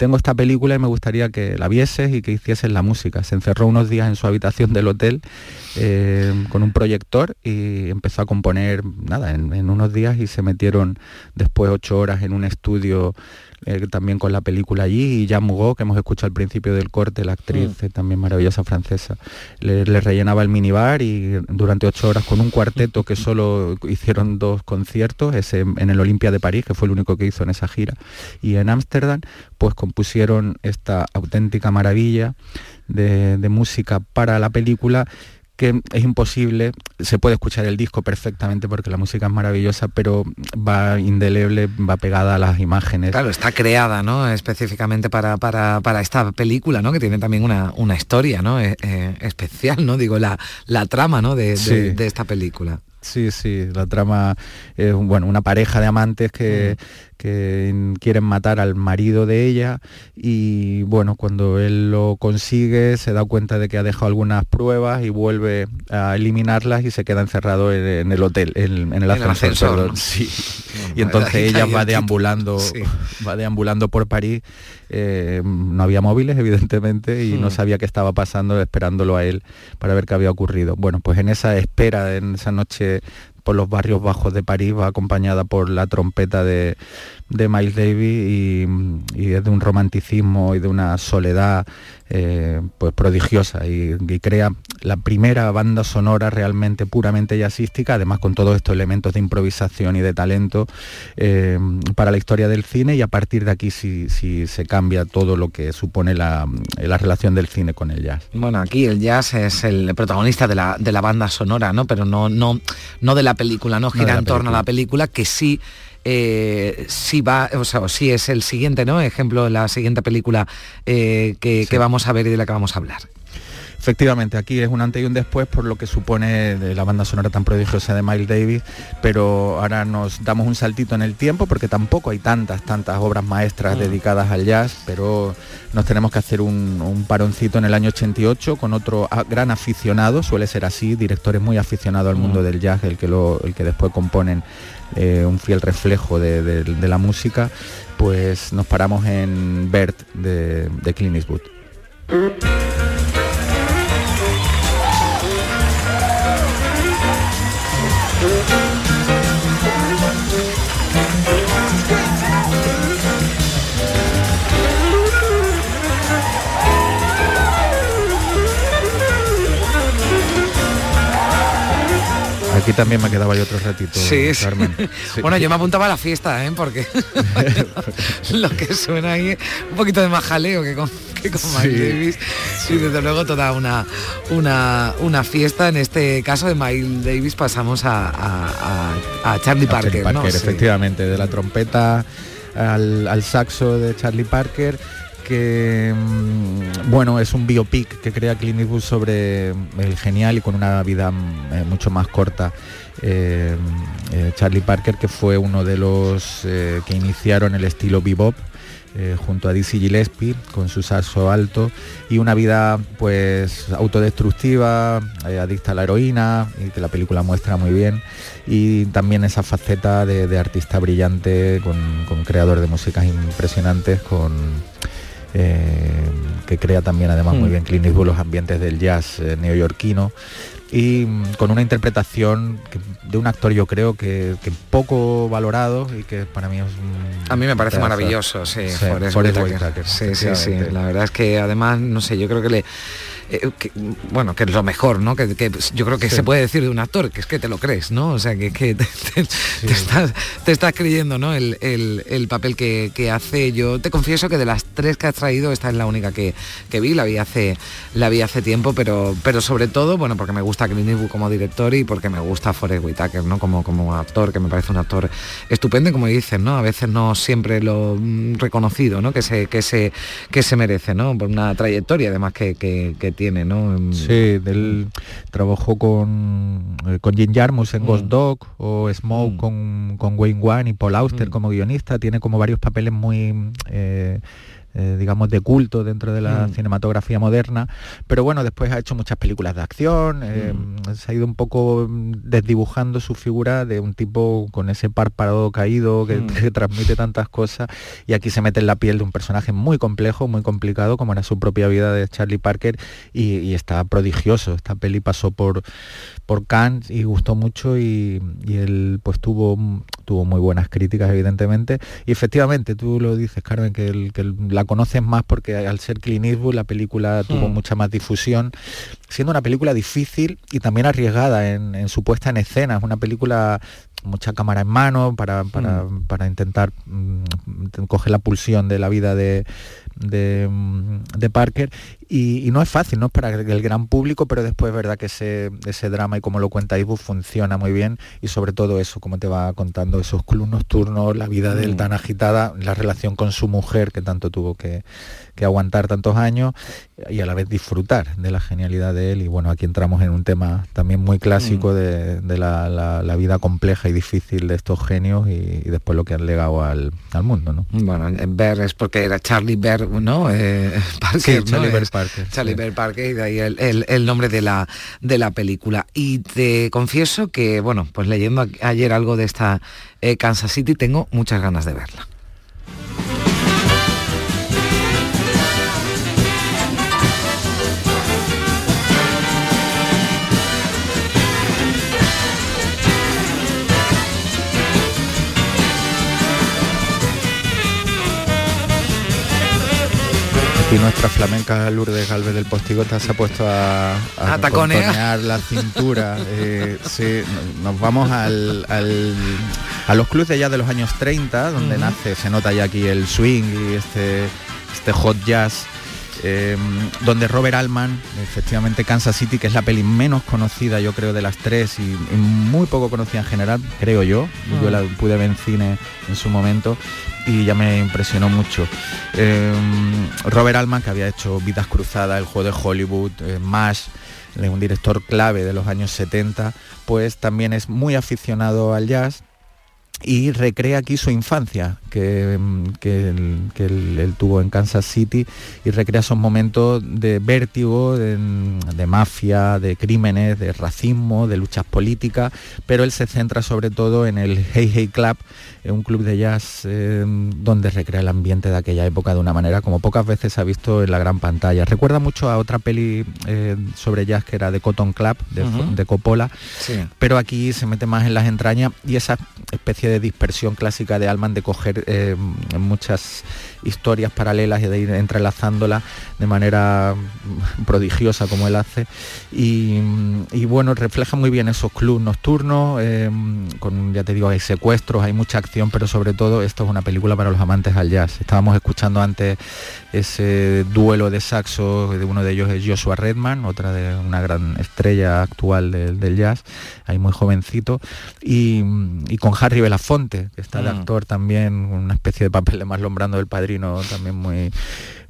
tengo esta película y me gustaría que la vieses y que hicieses la música. Se encerró unos días en su habitación del hotel eh, con un proyector y empezó a componer, nada, en, en unos días y se metieron después ocho horas en un estudio eh, también con la película allí y Jean Mugot, que hemos escuchado al principio del corte, la actriz eh, también maravillosa francesa, le, le rellenaba el minibar y durante ocho horas con un cuarteto que solo hicieron dos conciertos, ese en el Olimpia de París, que fue el único que hizo en esa gira, y en Ámsterdam, pues compusieron esta auténtica maravilla de, de música para la película que es imposible, se puede escuchar el disco perfectamente porque la música es maravillosa, pero va indeleble, va pegada a las imágenes. Claro, está creada, ¿no? Específicamente para, para, para esta película, ¿no? Que tiene también una, una historia, ¿no? Eh, eh, especial, ¿no? Digo, la, la trama, ¿no? De, de- Sí. de esta película. Sí, sí, la trama es bueno, una pareja de amantes que, que quieren matar al marido de ella y bueno, cuando él lo consigue se da cuenta de que ha dejado algunas pruebas y vuelve a eliminarlas y se queda encerrado en, el hotel, en, el ascensor. sí. y entonces ella va deambulando, va deambulando por París. Eh, no había móviles, evidentemente, y no hmm. sabía qué estaba pasando, esperándolo a él para ver qué había ocurrido. Bueno, pues en esa espera, en esa noche por los barrios bajos de París, va acompañada por la trompeta de, de Miles Davis y, es de un romanticismo y de una soledad eh, pues prodigiosa y, crea la primera banda sonora realmente puramente jazzística, además con todos estos elementos de improvisación y de talento eh, para la historia del cine y a partir de aquí sí, se cambia todo lo que supone la, relación del cine con el jazz. Bueno, aquí el jazz es el protagonista de la, de la banda sonora, ¿no? Pero no, no, no de la película, no gira en torno a la película, que sí eh, si va, o sea, si es el siguiente, ¿no? Ejemplo, la siguiente película eh, que, vamos a ver y de la que vamos a hablar. Efectivamente, aquí es un antes y un después por lo que supone la banda sonora tan prodigiosa de Miles Davis, pero ahora nos damos un saltito en el tiempo porque tampoco hay tantas, tantas obras maestras mm. dedicadas al jazz, pero nos tenemos que hacer un, un, paroncito en el año 88 con otro gran aficionado, suele ser así, directores muy aficionados al mundo mm. del jazz, el que, lo, el que después componen eh, un fiel reflejo de, la música, pues nos paramos en Bert de, de. Aquí también me quedaba yo otro ratito, sí, Carmen. Bueno, yo me apuntaba a la fiesta, ¿eh? porque lo que suena ahí un poquito de más jaleo que con, que con Miles Davis. Y desde luego toda una, una, una fiesta. En este caso de Miles Davis pasamos a, Charlie Parker. Parker efectivamente, de la trompeta al, al saxo de Charlie Parker que mm, bueno es un biopic que crea Clint sobre el genial y con una vida mm, eh, mucho más corta. Eh, eh, Charlie Parker que fue uno de los que iniciaron el estilo bebop junto a Dizzy Gillespie con su saxo alto y una vida pues autodestructiva, adicta a la heroína y que la película muestra muy bien y también esa faceta de, artista brillante con, con, creador de músicas impresionantes con eh, que crea también además muy mm. bien Clint Eastwood los ambientes del jazz eh, neoyorquino. Y mm, con una interpretación de un actor yo creo que, poco valorado y que para mí es a mí me parece maravilloso sí, sí, sí, sí, la verdad es que además no sé yo creo que le eh, bueno, que es lo mejor, ¿no? Que, yo creo que se puede decir de un actor, que es que te lo crees, ¿no? O sea, que, te, estás, creyendo, ¿no? El, papel que, hace. Yo te confieso que de las tres que has traído, esta es la única que, vi, la vi hace, la vi hace tiempo, pero, pero sobre todo, bueno, porque me gusta Clint Eastwood como director y porque me gusta Forrest Whitaker, ¿no? Como, como actor, que me parece un actor estupendo como dicen, ¿no? A veces no siempre lo mm, reconocido, ¿no? Que se, que se, que se merece, ¿no? Por una trayectoria además que, que, que tiene, ¿no? Sí, él trabajó con, eh, con Jim Jarmus en Ghost mm. Dog o Smoke mm. con, Wayne Wan y Paul Auster mm. como guionista, tiene como varios papeles muy... Eh, eh, digamos, de culto dentro de la mm. cinematografía moderna, pero bueno, después ha hecho muchas películas de acción, eh, mm. se ha ido un poco desdibujando su figura de un tipo con ese párpado caído que, mm. transmite tantas cosas y aquí se mete en la piel de un personaje muy complejo, muy complicado, como era su propia vida de Charlie Parker y, está prodigioso. Esta peli pasó por, por Cannes y gustó mucho y, él pues tuvo, tuvo muy buenas críticas evidentemente y efectivamente tú lo dices Carmen que, el, que la conoces más porque al ser Clint Eastwood la película tuvo hmm. mucha más difusión, siendo una película difícil y también arriesgada en, su puesta en escena. Es una película mucha cámara en mano para, para, hmm. intentar mm, coger la pulsión de la vida de, de, Parker y, no es fácil, no es para el gran público, pero después es verdad que ese, ese drama y como lo cuenta Ibu funciona muy bien y sobre todo eso, como te va contando, esos clubes nocturnos, la vida de él mm. tan agitada, la relación con su mujer que tanto tuvo que, aguantar tantos años y a la vez disfrutar de la genialidad de él. Y bueno, aquí entramos en un tema también muy clásico de, de la, la- la vida compleja y difícil de estos genios y, y después lo que han legado al, al mundo, ¿no? Bueno, Bear es porque era Charlie Bear, ¿no? Eh, Parker, Sí, ¿no? Charlie Bear Es Parker, Charlie sí. Bear Parker y de ahí el, el- el nombre de la, de la película. Y te confieso que, bueno, pues leyendo ayer algo de esta eh, Kansas City, tengo muchas ganas de verla. Y nuestra flamenca Lourdes Galvez del Postigota se ha puesto a, A la cintura. Eh, sí, no- nos vamos al, al- a los clubes de jazz de los años 30, donde nace, se nota ya aquí el swing y este, este hot jazz. eh, donde Robert Altman, efectivamente Kansas City, que es la peli menos conocida yo creo de las tres y, y muy poco conocida en general, creo yo, yo Mm. la pude ver en cine en su momento y ya me impresionó mucho. Eh, Robert Altman, que había hecho Vidas Cruzadas, El Juego de Hollywood, eh, MASH, eh, un director clave de los años 70, pues también es muy aficionado al jazz y recrea aquí su infancia que, mm, que él, que él- él tuvo en Kansas City y recrea esos momentos de vértigo, de, de mafia, de crímenes, de racismo, de luchas políticas, pero él se centra sobre todo en el Hey Hey Club, eh, un club de jazz eh, donde recrea el ambiente de aquella época de una manera como pocas veces se ha visto en la gran pantalla. Recuerda mucho a otra peli eh, sobre jazz que era de Cotton Club, de, Coppola, Sí. pero aquí se mete más en las entrañas y esa especie de dispersión clásica de Alman de coger eh, muchas historias paralelas y de ir entrelazándolas de manera mm, prodigiosa como él hace. Y, mm, y bueno refleja muy bien esos clubs nocturnos eh, con ya te digo hay secuestros hay mucha acción pero sobre todo esto es una película para los amantes al jazz. Estábamos escuchando antes ese duelo de saxo de uno de ellos es Joshua Redman otra de una gran estrella actual del, jazz ahí muy jovencito y con Harry Belafonte que está de Mm. actor también una especie de papel de más lombrando del padrino también muy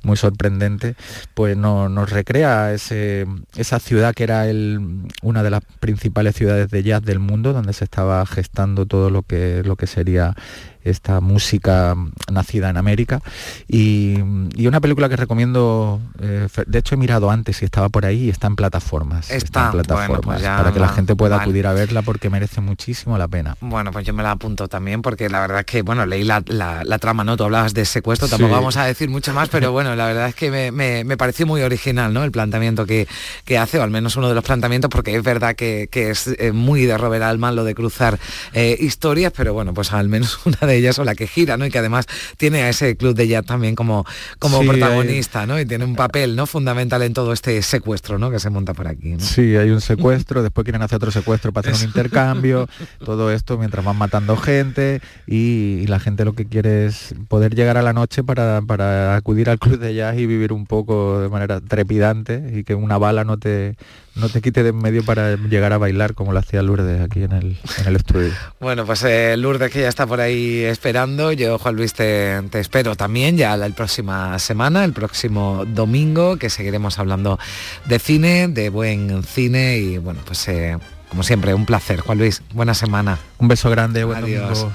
muy sorprendente pues no, nos recrea ese, esa ciudad que era el, una de las principales ciudades de jazz del mundo donde se estaba gestando todo lo que lo que sería esta música nacida en América y, y una película que recomiendo eh, de hecho he mirado antes y estaba por ahí y está en plataformas Está, en bueno, plataformas pues ya para que la gente pueda vale. acudir a verla porque merece muchísimo la pena Bueno, pues yo me la apunto también porque la verdad es que, bueno, leí la, la- la trama, ¿no? Tú hablabas de secuestro, tampoco Sí. vamos a decir mucho más, pero bueno, la verdad es que me, me- me pareció muy original, ¿no? El planteamiento que, que hace, o al menos uno de los planteamientos, porque es verdad que, que es eh, muy de Robert Altman lo de cruzar eh, historias, pero bueno, pues al menos una de ellas o la que gira, ¿no? Y que además tiene a ese club de jazz también como, como Sí, protagonista, ¿no? Y tiene un papel, ¿no? Fundamental en todo este secuestro, ¿no? Que se monta por aquí, ¿no? Sí, hay un secuestro, después quieren hacer otro secuestro para hacer un intercambio, todo esto mientras van matando gente y, y la gente lo que quiere es poder llegar a la noche para, para acudir al club de jazz y vivir un poco de manera trepidante y que una bala no te, no te quite de en medio para llegar a bailar como lo hacía Lourdes aquí en el, en el estudio. Bueno, pues eh, Lourdes que ya está por ahí esperando. Yo, Juan Luis, te, te espero también ya la, la próxima semana, el próximo domingo, que seguiremos hablando de cine, de buen cine y bueno, pues eh, como siempre, un placer. Juan Luis, buena semana. Un beso grande, buen Adiós. domingo.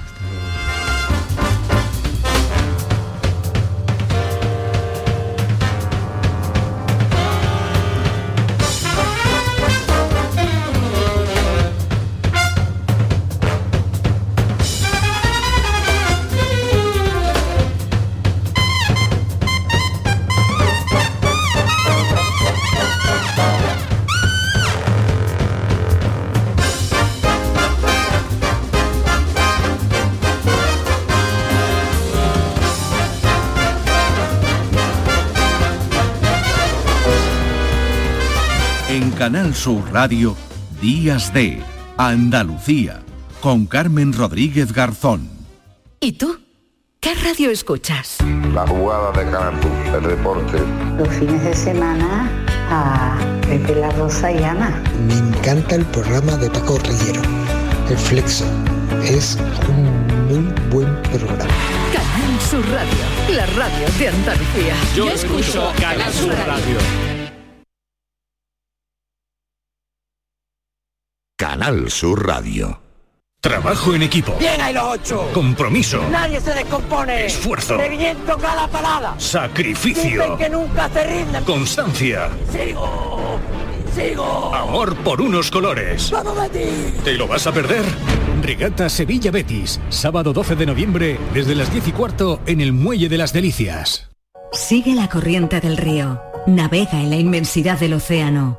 Sur Radio, Días de Andalucía, con Carmen Rodríguez Garzón. ¿Y tú? ¿Qué radio escuchas? La jugada de Canal el deporte. Los fines de semana a Pepe la Rosa y Ana. Me encanta el programa de Paco Rillero, El Flexo. Es un muy buen programa. Canal Sur Radio, la radio de Andalucía. Yo escucho Canal Sur Radio. Canal Sur Radio. Trabajo en equipo. Bien ahí los ocho. Compromiso. Nadie se descompone. Esfuerzo. Reviento cada parada. Sacrificio. Dicen que nunca se rinden. Constancia. Sigo. Sigo. Amor por unos colores. ¡Vamos, Betis! ¿Te lo vas a perder? Regata Sevilla Betis, sábado 12 de noviembre, desde las 10 y cuarto en el Muelle de las Delicias. Sigue la corriente del río. Navega en la inmensidad del océano.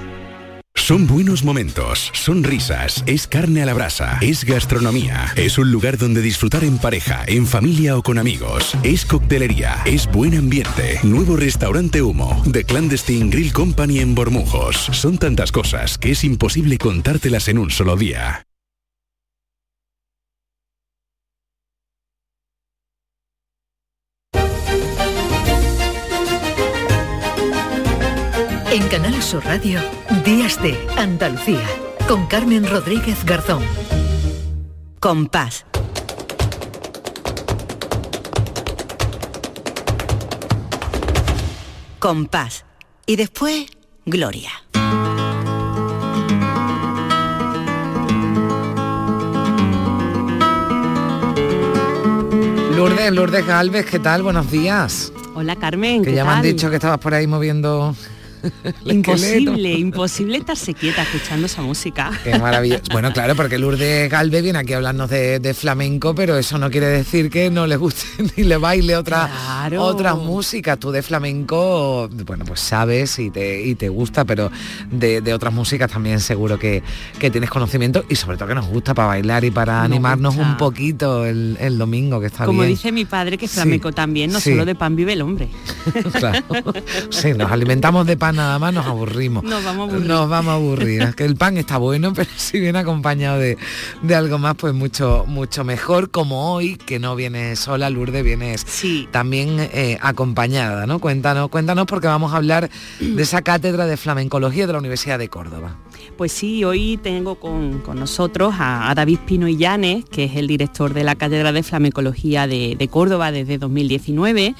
Son buenos momentos, son risas, es carne a la brasa, es gastronomía, es un lugar donde disfrutar en pareja, en familia o con amigos, es coctelería, es buen ambiente, nuevo restaurante Humo, The Clandestine Grill Company en Bormujos. Son tantas cosas que es imposible contártelas en un solo día. En Canal Sur Radio, Días de Andalucía, con Carmen Rodríguez Garzón. Compás. Compás. Y después, Gloria. Lourdes, Lourdes Galvez, ¿qué tal? Buenos días. Hola Carmen, Que ¿qué ya me han tal? dicho que estabas por ahí moviendo Imposible, imposible estarse quieta escuchando esa música. Qué maravilloso. Bueno, claro, porque Lourdes Galvez viene aquí a hablarnos de, de flamenco, pero eso no quiere decir que no le guste ni le baile otra, Claro. otras músicas. Tú de flamenco, bueno, pues sabes y te, y te gusta, pero de, de otras músicas también seguro que, que tienes conocimiento y sobre todo que nos gusta para bailar y para Nos animarnos gusta. un poquito el, el domingo, que está Como bien. dice mi padre, que Sí, flamenco también, no sí. solo de pan vive el hombre. Claro. Sí, nos alimentamos de pan nada más, nos aburrimos. Nos vamos a aburrir. Nos vamos a aburrir. Es que el pan está bueno, pero si viene acompañado de, de algo más, pues mucho, mucho mejor. Como hoy, que no vienes sola, Lourdes, vienes también eh, acompañada, ¿no? Cuéntanos, cuéntanos porque vamos a hablar de esa cátedra de flamencología de la Universidad de Córdoba. Pues sí, hoy tengo con, con nosotros a, a David Pino Illanes, que es el director de la Cátedra de Flamencología de, de Córdoba desde 2019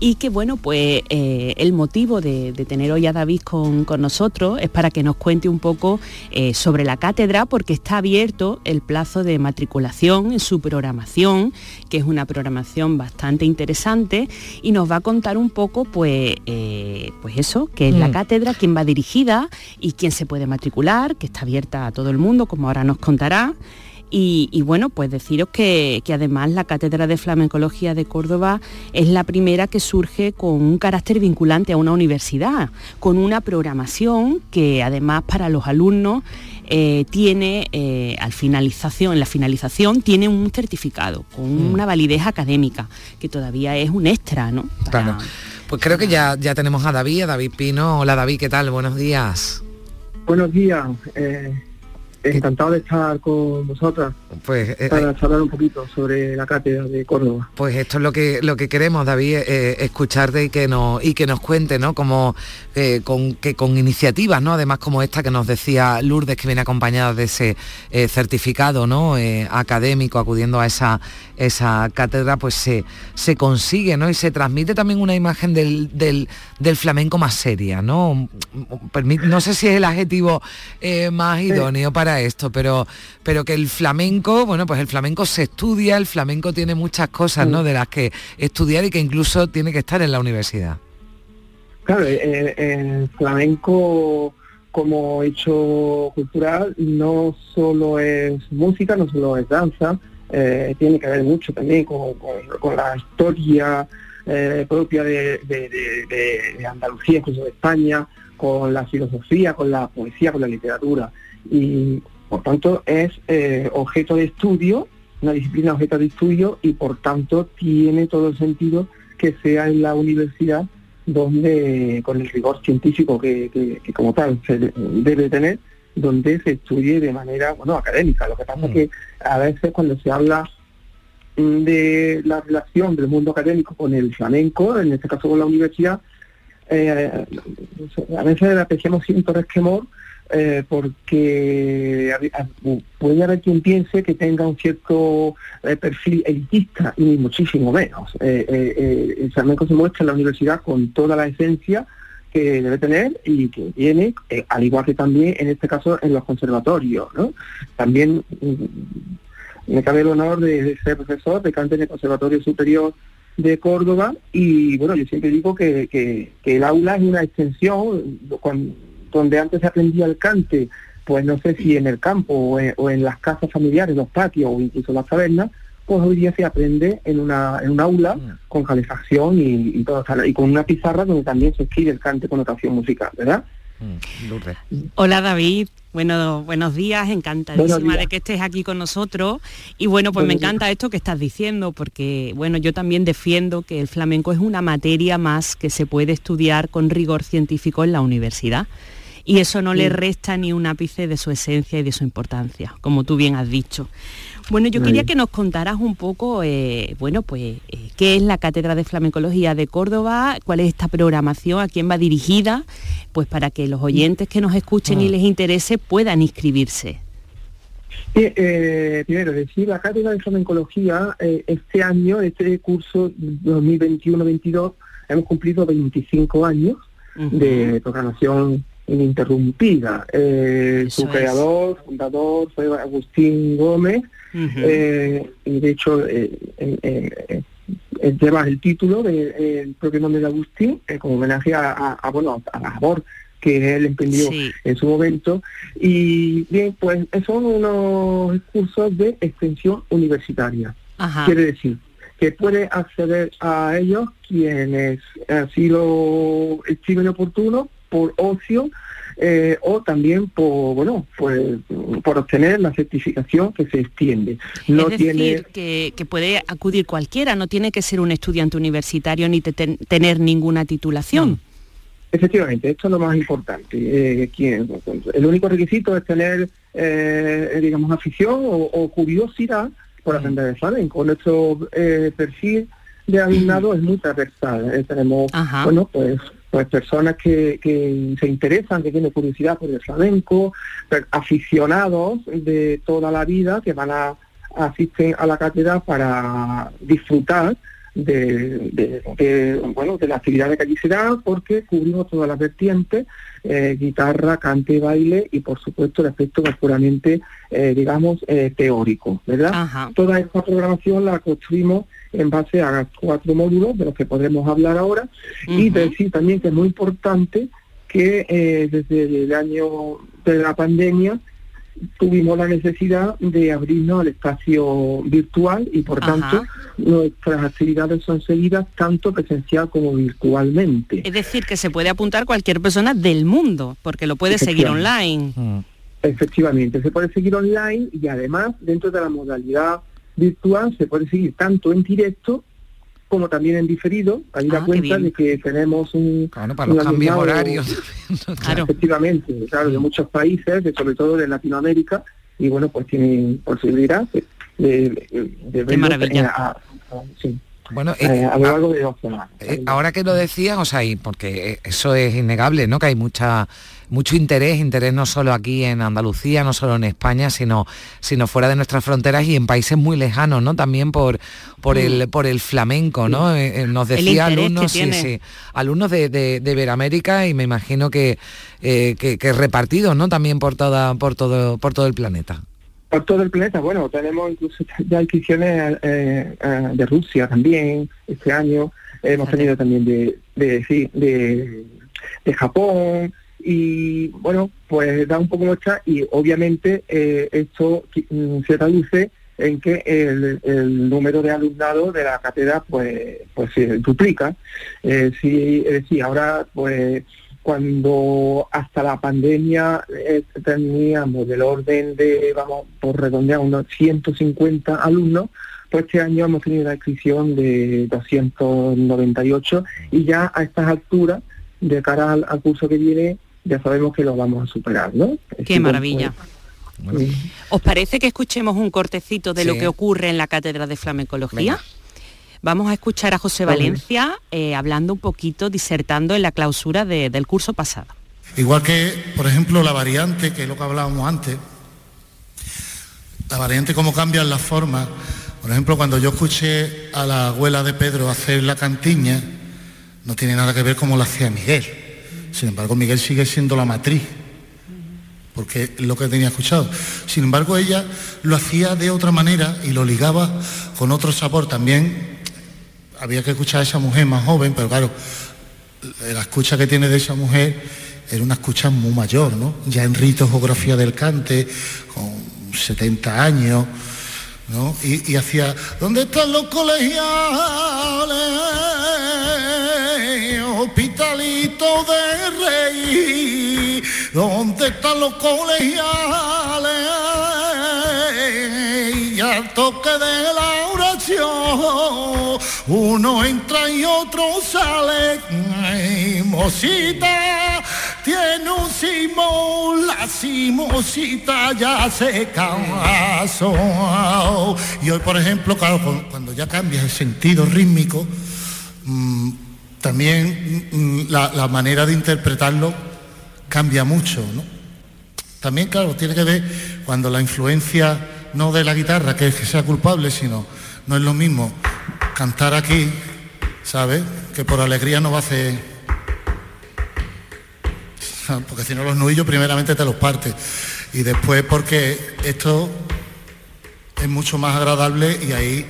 y que bueno, pues eh, el motivo de, de tener hoy a David con, con nosotros es para que nos cuente un poco eh, sobre la cátedra porque está abierto el plazo de matriculación en su programación, que es una programación bastante interesante y nos va a contar un poco pues, eh, pues eso, que es la Mm. cátedra, quién va dirigida y quién se puede matricular, que está abierta a todo el mundo, como ahora nos contará. Y, y bueno, pues deciros que, que además la Cátedra de Flamencología de Córdoba es la primera que surge con un carácter vinculante a una universidad, con una programación que además para los alumnos eh, tiene eh, al finalización, en la finalización tiene un certificado con Mm. una validez académica, que todavía es un extra, ¿no? Para- Claro. Pues creo que ya, ya tenemos a David, a David Pino. Hola David, ¿qué tal? Buenos días. Buenos días, eh, encantado de estar con vosotras Pues eh, para charlar un poquito sobre la cátedra de Córdoba. Pues esto es lo que lo que queremos, David, eh, escucharte y que nos y que nos cuente, ¿no? Como eh, con que con iniciativas, ¿no? Además como esta que nos decía Lourdes, que viene acompañada de ese eh, certificado, ¿no? Eh, académico, acudiendo a esa esa cátedra, pues se se consigue, ¿no? Y se transmite también una imagen del, del, del flamenco más seria, ¿no? Permi- No sé si es el adjetivo eh, más idóneo para esto, pero pero que el flamenco, bueno, pues el flamenco se estudia, el flamenco tiene muchas cosas, ¿no? De las que estudiar y que incluso tiene que estar en la universidad. Claro, eh, el flamenco como hecho cultural no solo es música, no solo es danza, eh, tiene que ver mucho también con, con- con la historia eh, propia de, de- de- de- de Andalucía, incluso de España, con la filosofía, con la poesía, con la literatura. Y por tanto es eh, objeto de estudio, una disciplina objeto de estudio y por tanto tiene todo el sentido que sea en la universidad donde con el rigor científico que, que- que como tal se de- debe tener, donde se estudie de manera bueno académica. Lo que pasa es que a veces cuando se habla mm, de la relación del mundo académico con el flamenco, en este caso con la universidad, eh, a veces apreciamos cierto resquemor eh, porque puede haber quien piense que tenga un cierto eh, perfil elitista y muchísimo menos. Eh, el flamenco se muestra en la universidad con toda la esencia que debe tener y que tiene, al igual que también en este caso en los conservatorios. ¿no? También mm, me cabe el honor de, de ser profesor de cante en el Conservatorio Superior de Córdoba y bueno, yo siempre digo que, que- que el aula es una extensión, donde antes se aprendía el cante, pues no sé si en el campo o en, o en las casas familiares, los patios o incluso las tabernas, pues hoy día se aprende en una en un aula con calefacción y, y todo, y con una pizarra donde también se escribe el cante con notación musical, ¿verdad? Hola David, bueno, buenos días, encantadísima Buenos días. de que estés aquí con nosotros. Y bueno, pues me días. encanta esto que estás diciendo, porque bueno, yo también defiendo que el flamenco es una materia más que se puede estudiar con rigor científico en la universidad. Y eso no le resta ni un ápice de su esencia y de su importancia, como tú bien has dicho. Bueno, yo quería que nos contaras un poco, eh, bueno, pues, eh, qué es la Cátedra de Flamencología de Córdoba, cuál es esta programación, a quién va dirigida, pues para que los oyentes que nos escuchen y les interese puedan inscribirse. Sí, eh, primero, decir, la cátedra de flamencología, eh, este año, este curso 2021-22, hemos cumplido 25 años de programación ininterrumpida. Eh, su es. creador, fundador, fue Agustín Gómez, eh, y de hecho eh, eh, lleva el título del propio nombre de Agustín, como homenaje a, a- a, bueno, a la labor que él emprendió Sí. en su momento. Y bien, pues son unos cursos de extensión universitaria. Ajá. Quiere decir que puede acceder a ellos quienes así lo estimen oportuno por ocio eh, o también por bueno pues por obtener la certificación que se extiende. No es decir, tiene que, que puede acudir cualquiera, no tiene que ser un estudiante universitario ni te- ten- tener ninguna titulación. Efectivamente, esto es lo más importante. Eh, quien- el único requisito es tener, eh, digamos, afición o, o curiosidad por aprender el flamenco. Nuestro eh, perfil de alumnado es muy transversal. Eh, tenemos, Ajá. bueno, pues pues personas que, se interesan, que tienen curiosidad por el flamenco, aficionados de toda la vida que van a asisten a la cátedra para disfrutar de, de- de, bueno de la actividad que allí se da porque cubrimos todas las vertientes eh, guitarra cante baile y por supuesto el aspecto más puramente eh, digamos eh, teórico verdad toda esta programación la construimos en base a cuatro módulos de los que podremos hablar ahora y Ujú. decir también que es muy importante que eh, desde el año de la pandemia tuvimos la necesidad de abrirnos al espacio virtual y por Ajá. tanto nuestras actividades son seguidas tanto presencial como virtualmente. Es decir, que se puede apuntar cualquier persona del mundo, porque lo puede seguir online. Efectivamente, se puede seguir online y además dentro de la modalidad virtual se puede seguir tanto en directo como también en diferido, ahí da Ah, cuenta de que tenemos un... Claro, para un los cambios horarios. Efectivamente, claro, de muchos países, de, sobre todo de Latinoamérica, y bueno, pues tienen posibilidad de, verlo, maravilla. eh, a- a- sí, Bueno, eh, eh, a lo largo de dos semanas. Eh, ahora que lo decías, o sea, y porque eh, eso es innegable, ¿no? Que hay mucha mucho interés, interés no solo aquí en Andalucía, no solo en España, sino sino fuera de nuestras fronteras y en países muy lejanos, ¿no? También por por el por el flamenco, ¿no? Eh, eh, nos decía alumnos, sí, sí, alumnos de, de, de Iberoamérica y me imagino que, eh, que, que repartidos, ¿no? También por toda por todo por todo el planeta. Por todo el planeta, bueno, tenemos incluso ya inscripciones eh, eh, de Rusia también este año, hemos tenido también de, de, sí, de, de Japón. Y bueno, pues da un poco muestra y obviamente eh, esto mm, se traduce en que el, el número de alumnado de la cátedra pues pues se duplica. Eh, sí, es decir, ahora pues cuando hasta la pandemia eh, teníamos del orden de, vamos, por redondear, unos 150 alumnos, pues este año hemos tenido la inscripción de 298 y ya a estas alturas, de cara al, al curso que viene, ya sabemos que lo vamos a superar, ¿no? Qué decir, maravilla. pues, ¿Os parece que escuchemos un cortecito de lo que ocurre en la Cátedra de Flamencología? Venga. Vamos a escuchar a José Vale. Valencia eh, hablando un poquito, disertando en la clausura de- del curso pasado. Igual que, por ejemplo, la variante, que es lo que hablábamos antes, la variante cómo cambian las formas. Por ejemplo, cuando yo escuché a la abuela de Pedro hacer la cantiña, no tiene nada que ver como la hacía Miguel. Sin embargo, Miguel sigue siendo la matriz, porque es lo que tenía escuchado. Sin embargo, ella lo hacía de otra manera y lo ligaba con otro sabor. También había que escuchar a esa mujer más joven, pero claro, la escucha que tiene de esa mujer era una escucha muy mayor, ¿no? Ya en rito geografía del cante, con 70 años, ¿no? Y, y hacía, ¿dónde están los colegiales? Hospitalitos de rey, ¿dónde están los colegiales? Y al toque de la oración, uno entra y otro sale. Mosita, tiene un simón, la simosita ya se casó. Y hoy, por ejemplo, claro, cu- cuando ya cambia el sentido rítmico, mm, también mm, la, la manera de interpretarlo cambia mucho, ¿no? También, claro, tiene que ver cuando la influencia no de la guitarra, que sea culpable, sino no es lo mismo cantar aquí, ¿sabes? Que por alegría no va a hacer. Porque si no los nudillos primeramente te los partes. Y después porque esto es mucho más agradable y ahí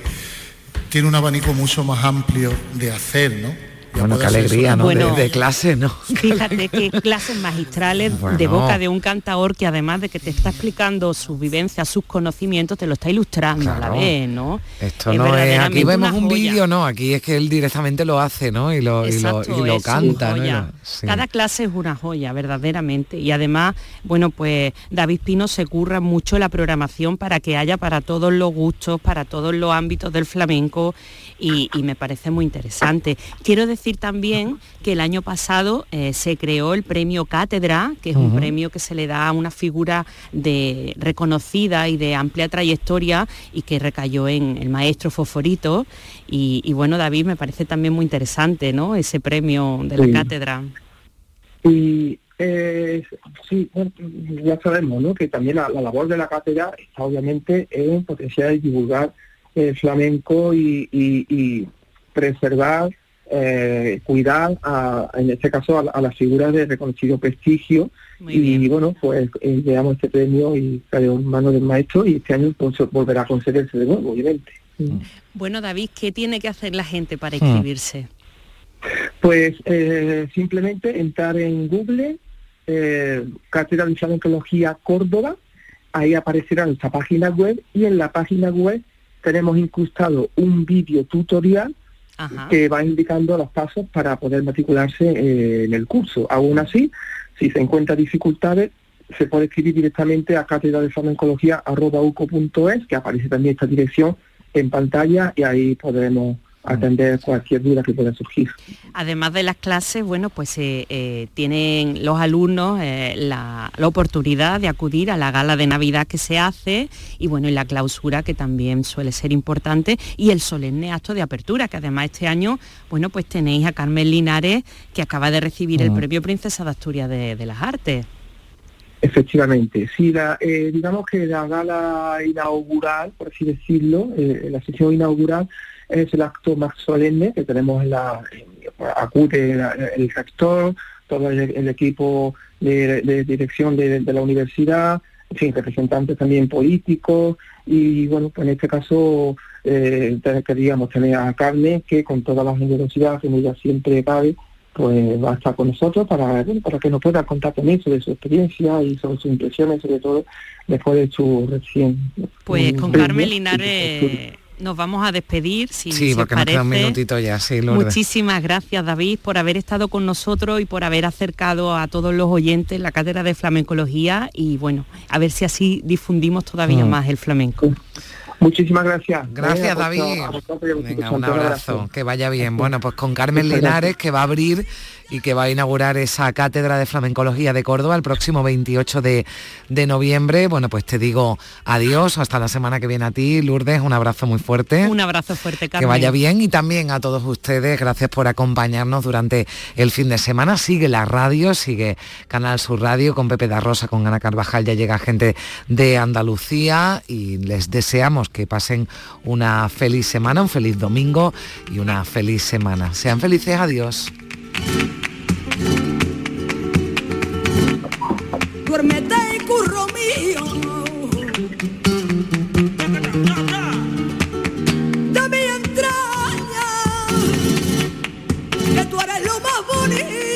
tiene un abanico mucho más amplio de hacer, ¿no? Bueno, qué alegría, ¿no? De- de, clase, ¿no? Fíjate qué clases magistrales de Bueno. boca de un cantaor que además de que te está explicando sus vivencias, sus conocimientos, te lo está ilustrando a la vez, ¿no? Esto Es no es, aquí vemos un vídeo, no, aquí es que él directamente lo hace, ¿no? Y lo, y lo, y canta, ¿no? Sí. Cada clase es una joya, verdaderamente. Y además, bueno, pues David Pino se curra mucho la programación para que haya para todos los gustos, para todos los ámbitos del flamenco y, y me parece muy interesante. Quiero decir también que el año pasado eh, se creó el premio Cátedra, que es un premio que se le da a una figura de reconocida y de amplia trayectoria y que recayó en el maestro Foforito. Y, y bueno, David, me parece también muy interesante, ¿no? Ese premio de la Sí. cátedra. Y eh, sí, bueno, ya sabemos ¿no? que también la, la labor de la cátedra está obviamente en potenciar y divulgar el flamenco y, y- y preservar, eh, cuidar, a- en este caso, a, la- a las figuras de reconocido prestigio. y bueno, pues eh, le damos este premio y cayó en manos del maestro y este año pues, volverá a concederse de nuevo, obviamente. Bueno, David, ¿qué tiene que hacer la gente para Hmm. inscribirse? Pues eh, simplemente entrar en Google, eh, Cátedra de Flamencología Córdoba, ahí aparecerá nuestra página web y en la página web tenemos incrustado un vídeo tutorial que va indicando los pasos para poder matricularse eh, en el curso. Aún así, si se encuentran dificultades, se puede escribir directamente a cátedra de flamencología que aparece también esta dirección en pantalla y ahí podremos atender cualquier duda que pueda surgir. Además de las clases, bueno, pues eh, eh, tienen los alumnos eh, la, la oportunidad de acudir a la gala de Navidad que se hace y bueno, y la clausura que también suele ser importante y el solemne acto de apertura, que además este año, bueno, pues tenéis a Carmen Linares que acaba de recibir el Ujú. premio Princesa de Asturias de, de las Artes. Efectivamente, sí, la, digamos que la gala inaugural, por así decirlo, la sesión inaugural es el acto más solemne que tenemos en la, acude el rector, todo el, el equipo de, de dirección de, de la universidad, en fin, representantes también políticos y bueno, pues en este caso eh, queríamos tener a Carmen que con toda la generosidad que ella siempre cabe, pues va a estar con nosotros para, para que nos pueda contar también sobre su experiencia y sobre sus impresiones, sobre todo después de su recién. Pues con. Carmen Linares nos vamos a despedir, si, Sí, si os porque nos queda un parece. minutito ya, sí, Lourdes. Muchísimas gracias David por haber estado con nosotros y por haber acercado a todos los oyentes la cátedra de flamencología y bueno, a ver si así difundimos todavía Mm. más el flamenco. Muchísimas gracias. Gracias, Eh, David. Venga, un abrazo, que vaya bien. Bueno, pues con Carmen Linares, que va a abrir y que va a inaugurar esa cátedra de flamencología de Córdoba el próximo 28 de, de noviembre. Bueno, pues te digo adiós, hasta la semana que viene a ti, Lourdes, un abrazo muy fuerte. Un abrazo fuerte, Carmen. Que vaya bien y también a todos ustedes, gracias por acompañarnos durante el fin de semana. Sigue la radio, sigue Canal Sur Radio con Pepe da Rosa, con Ana Carvajal, ya llega gente de Andalucía y les deseamos que pasen una feliz semana, un feliz domingo y una feliz semana. Sean felices, adiós. Duérmete y curro mío. De mi entraña, que tú eres lo más bonito.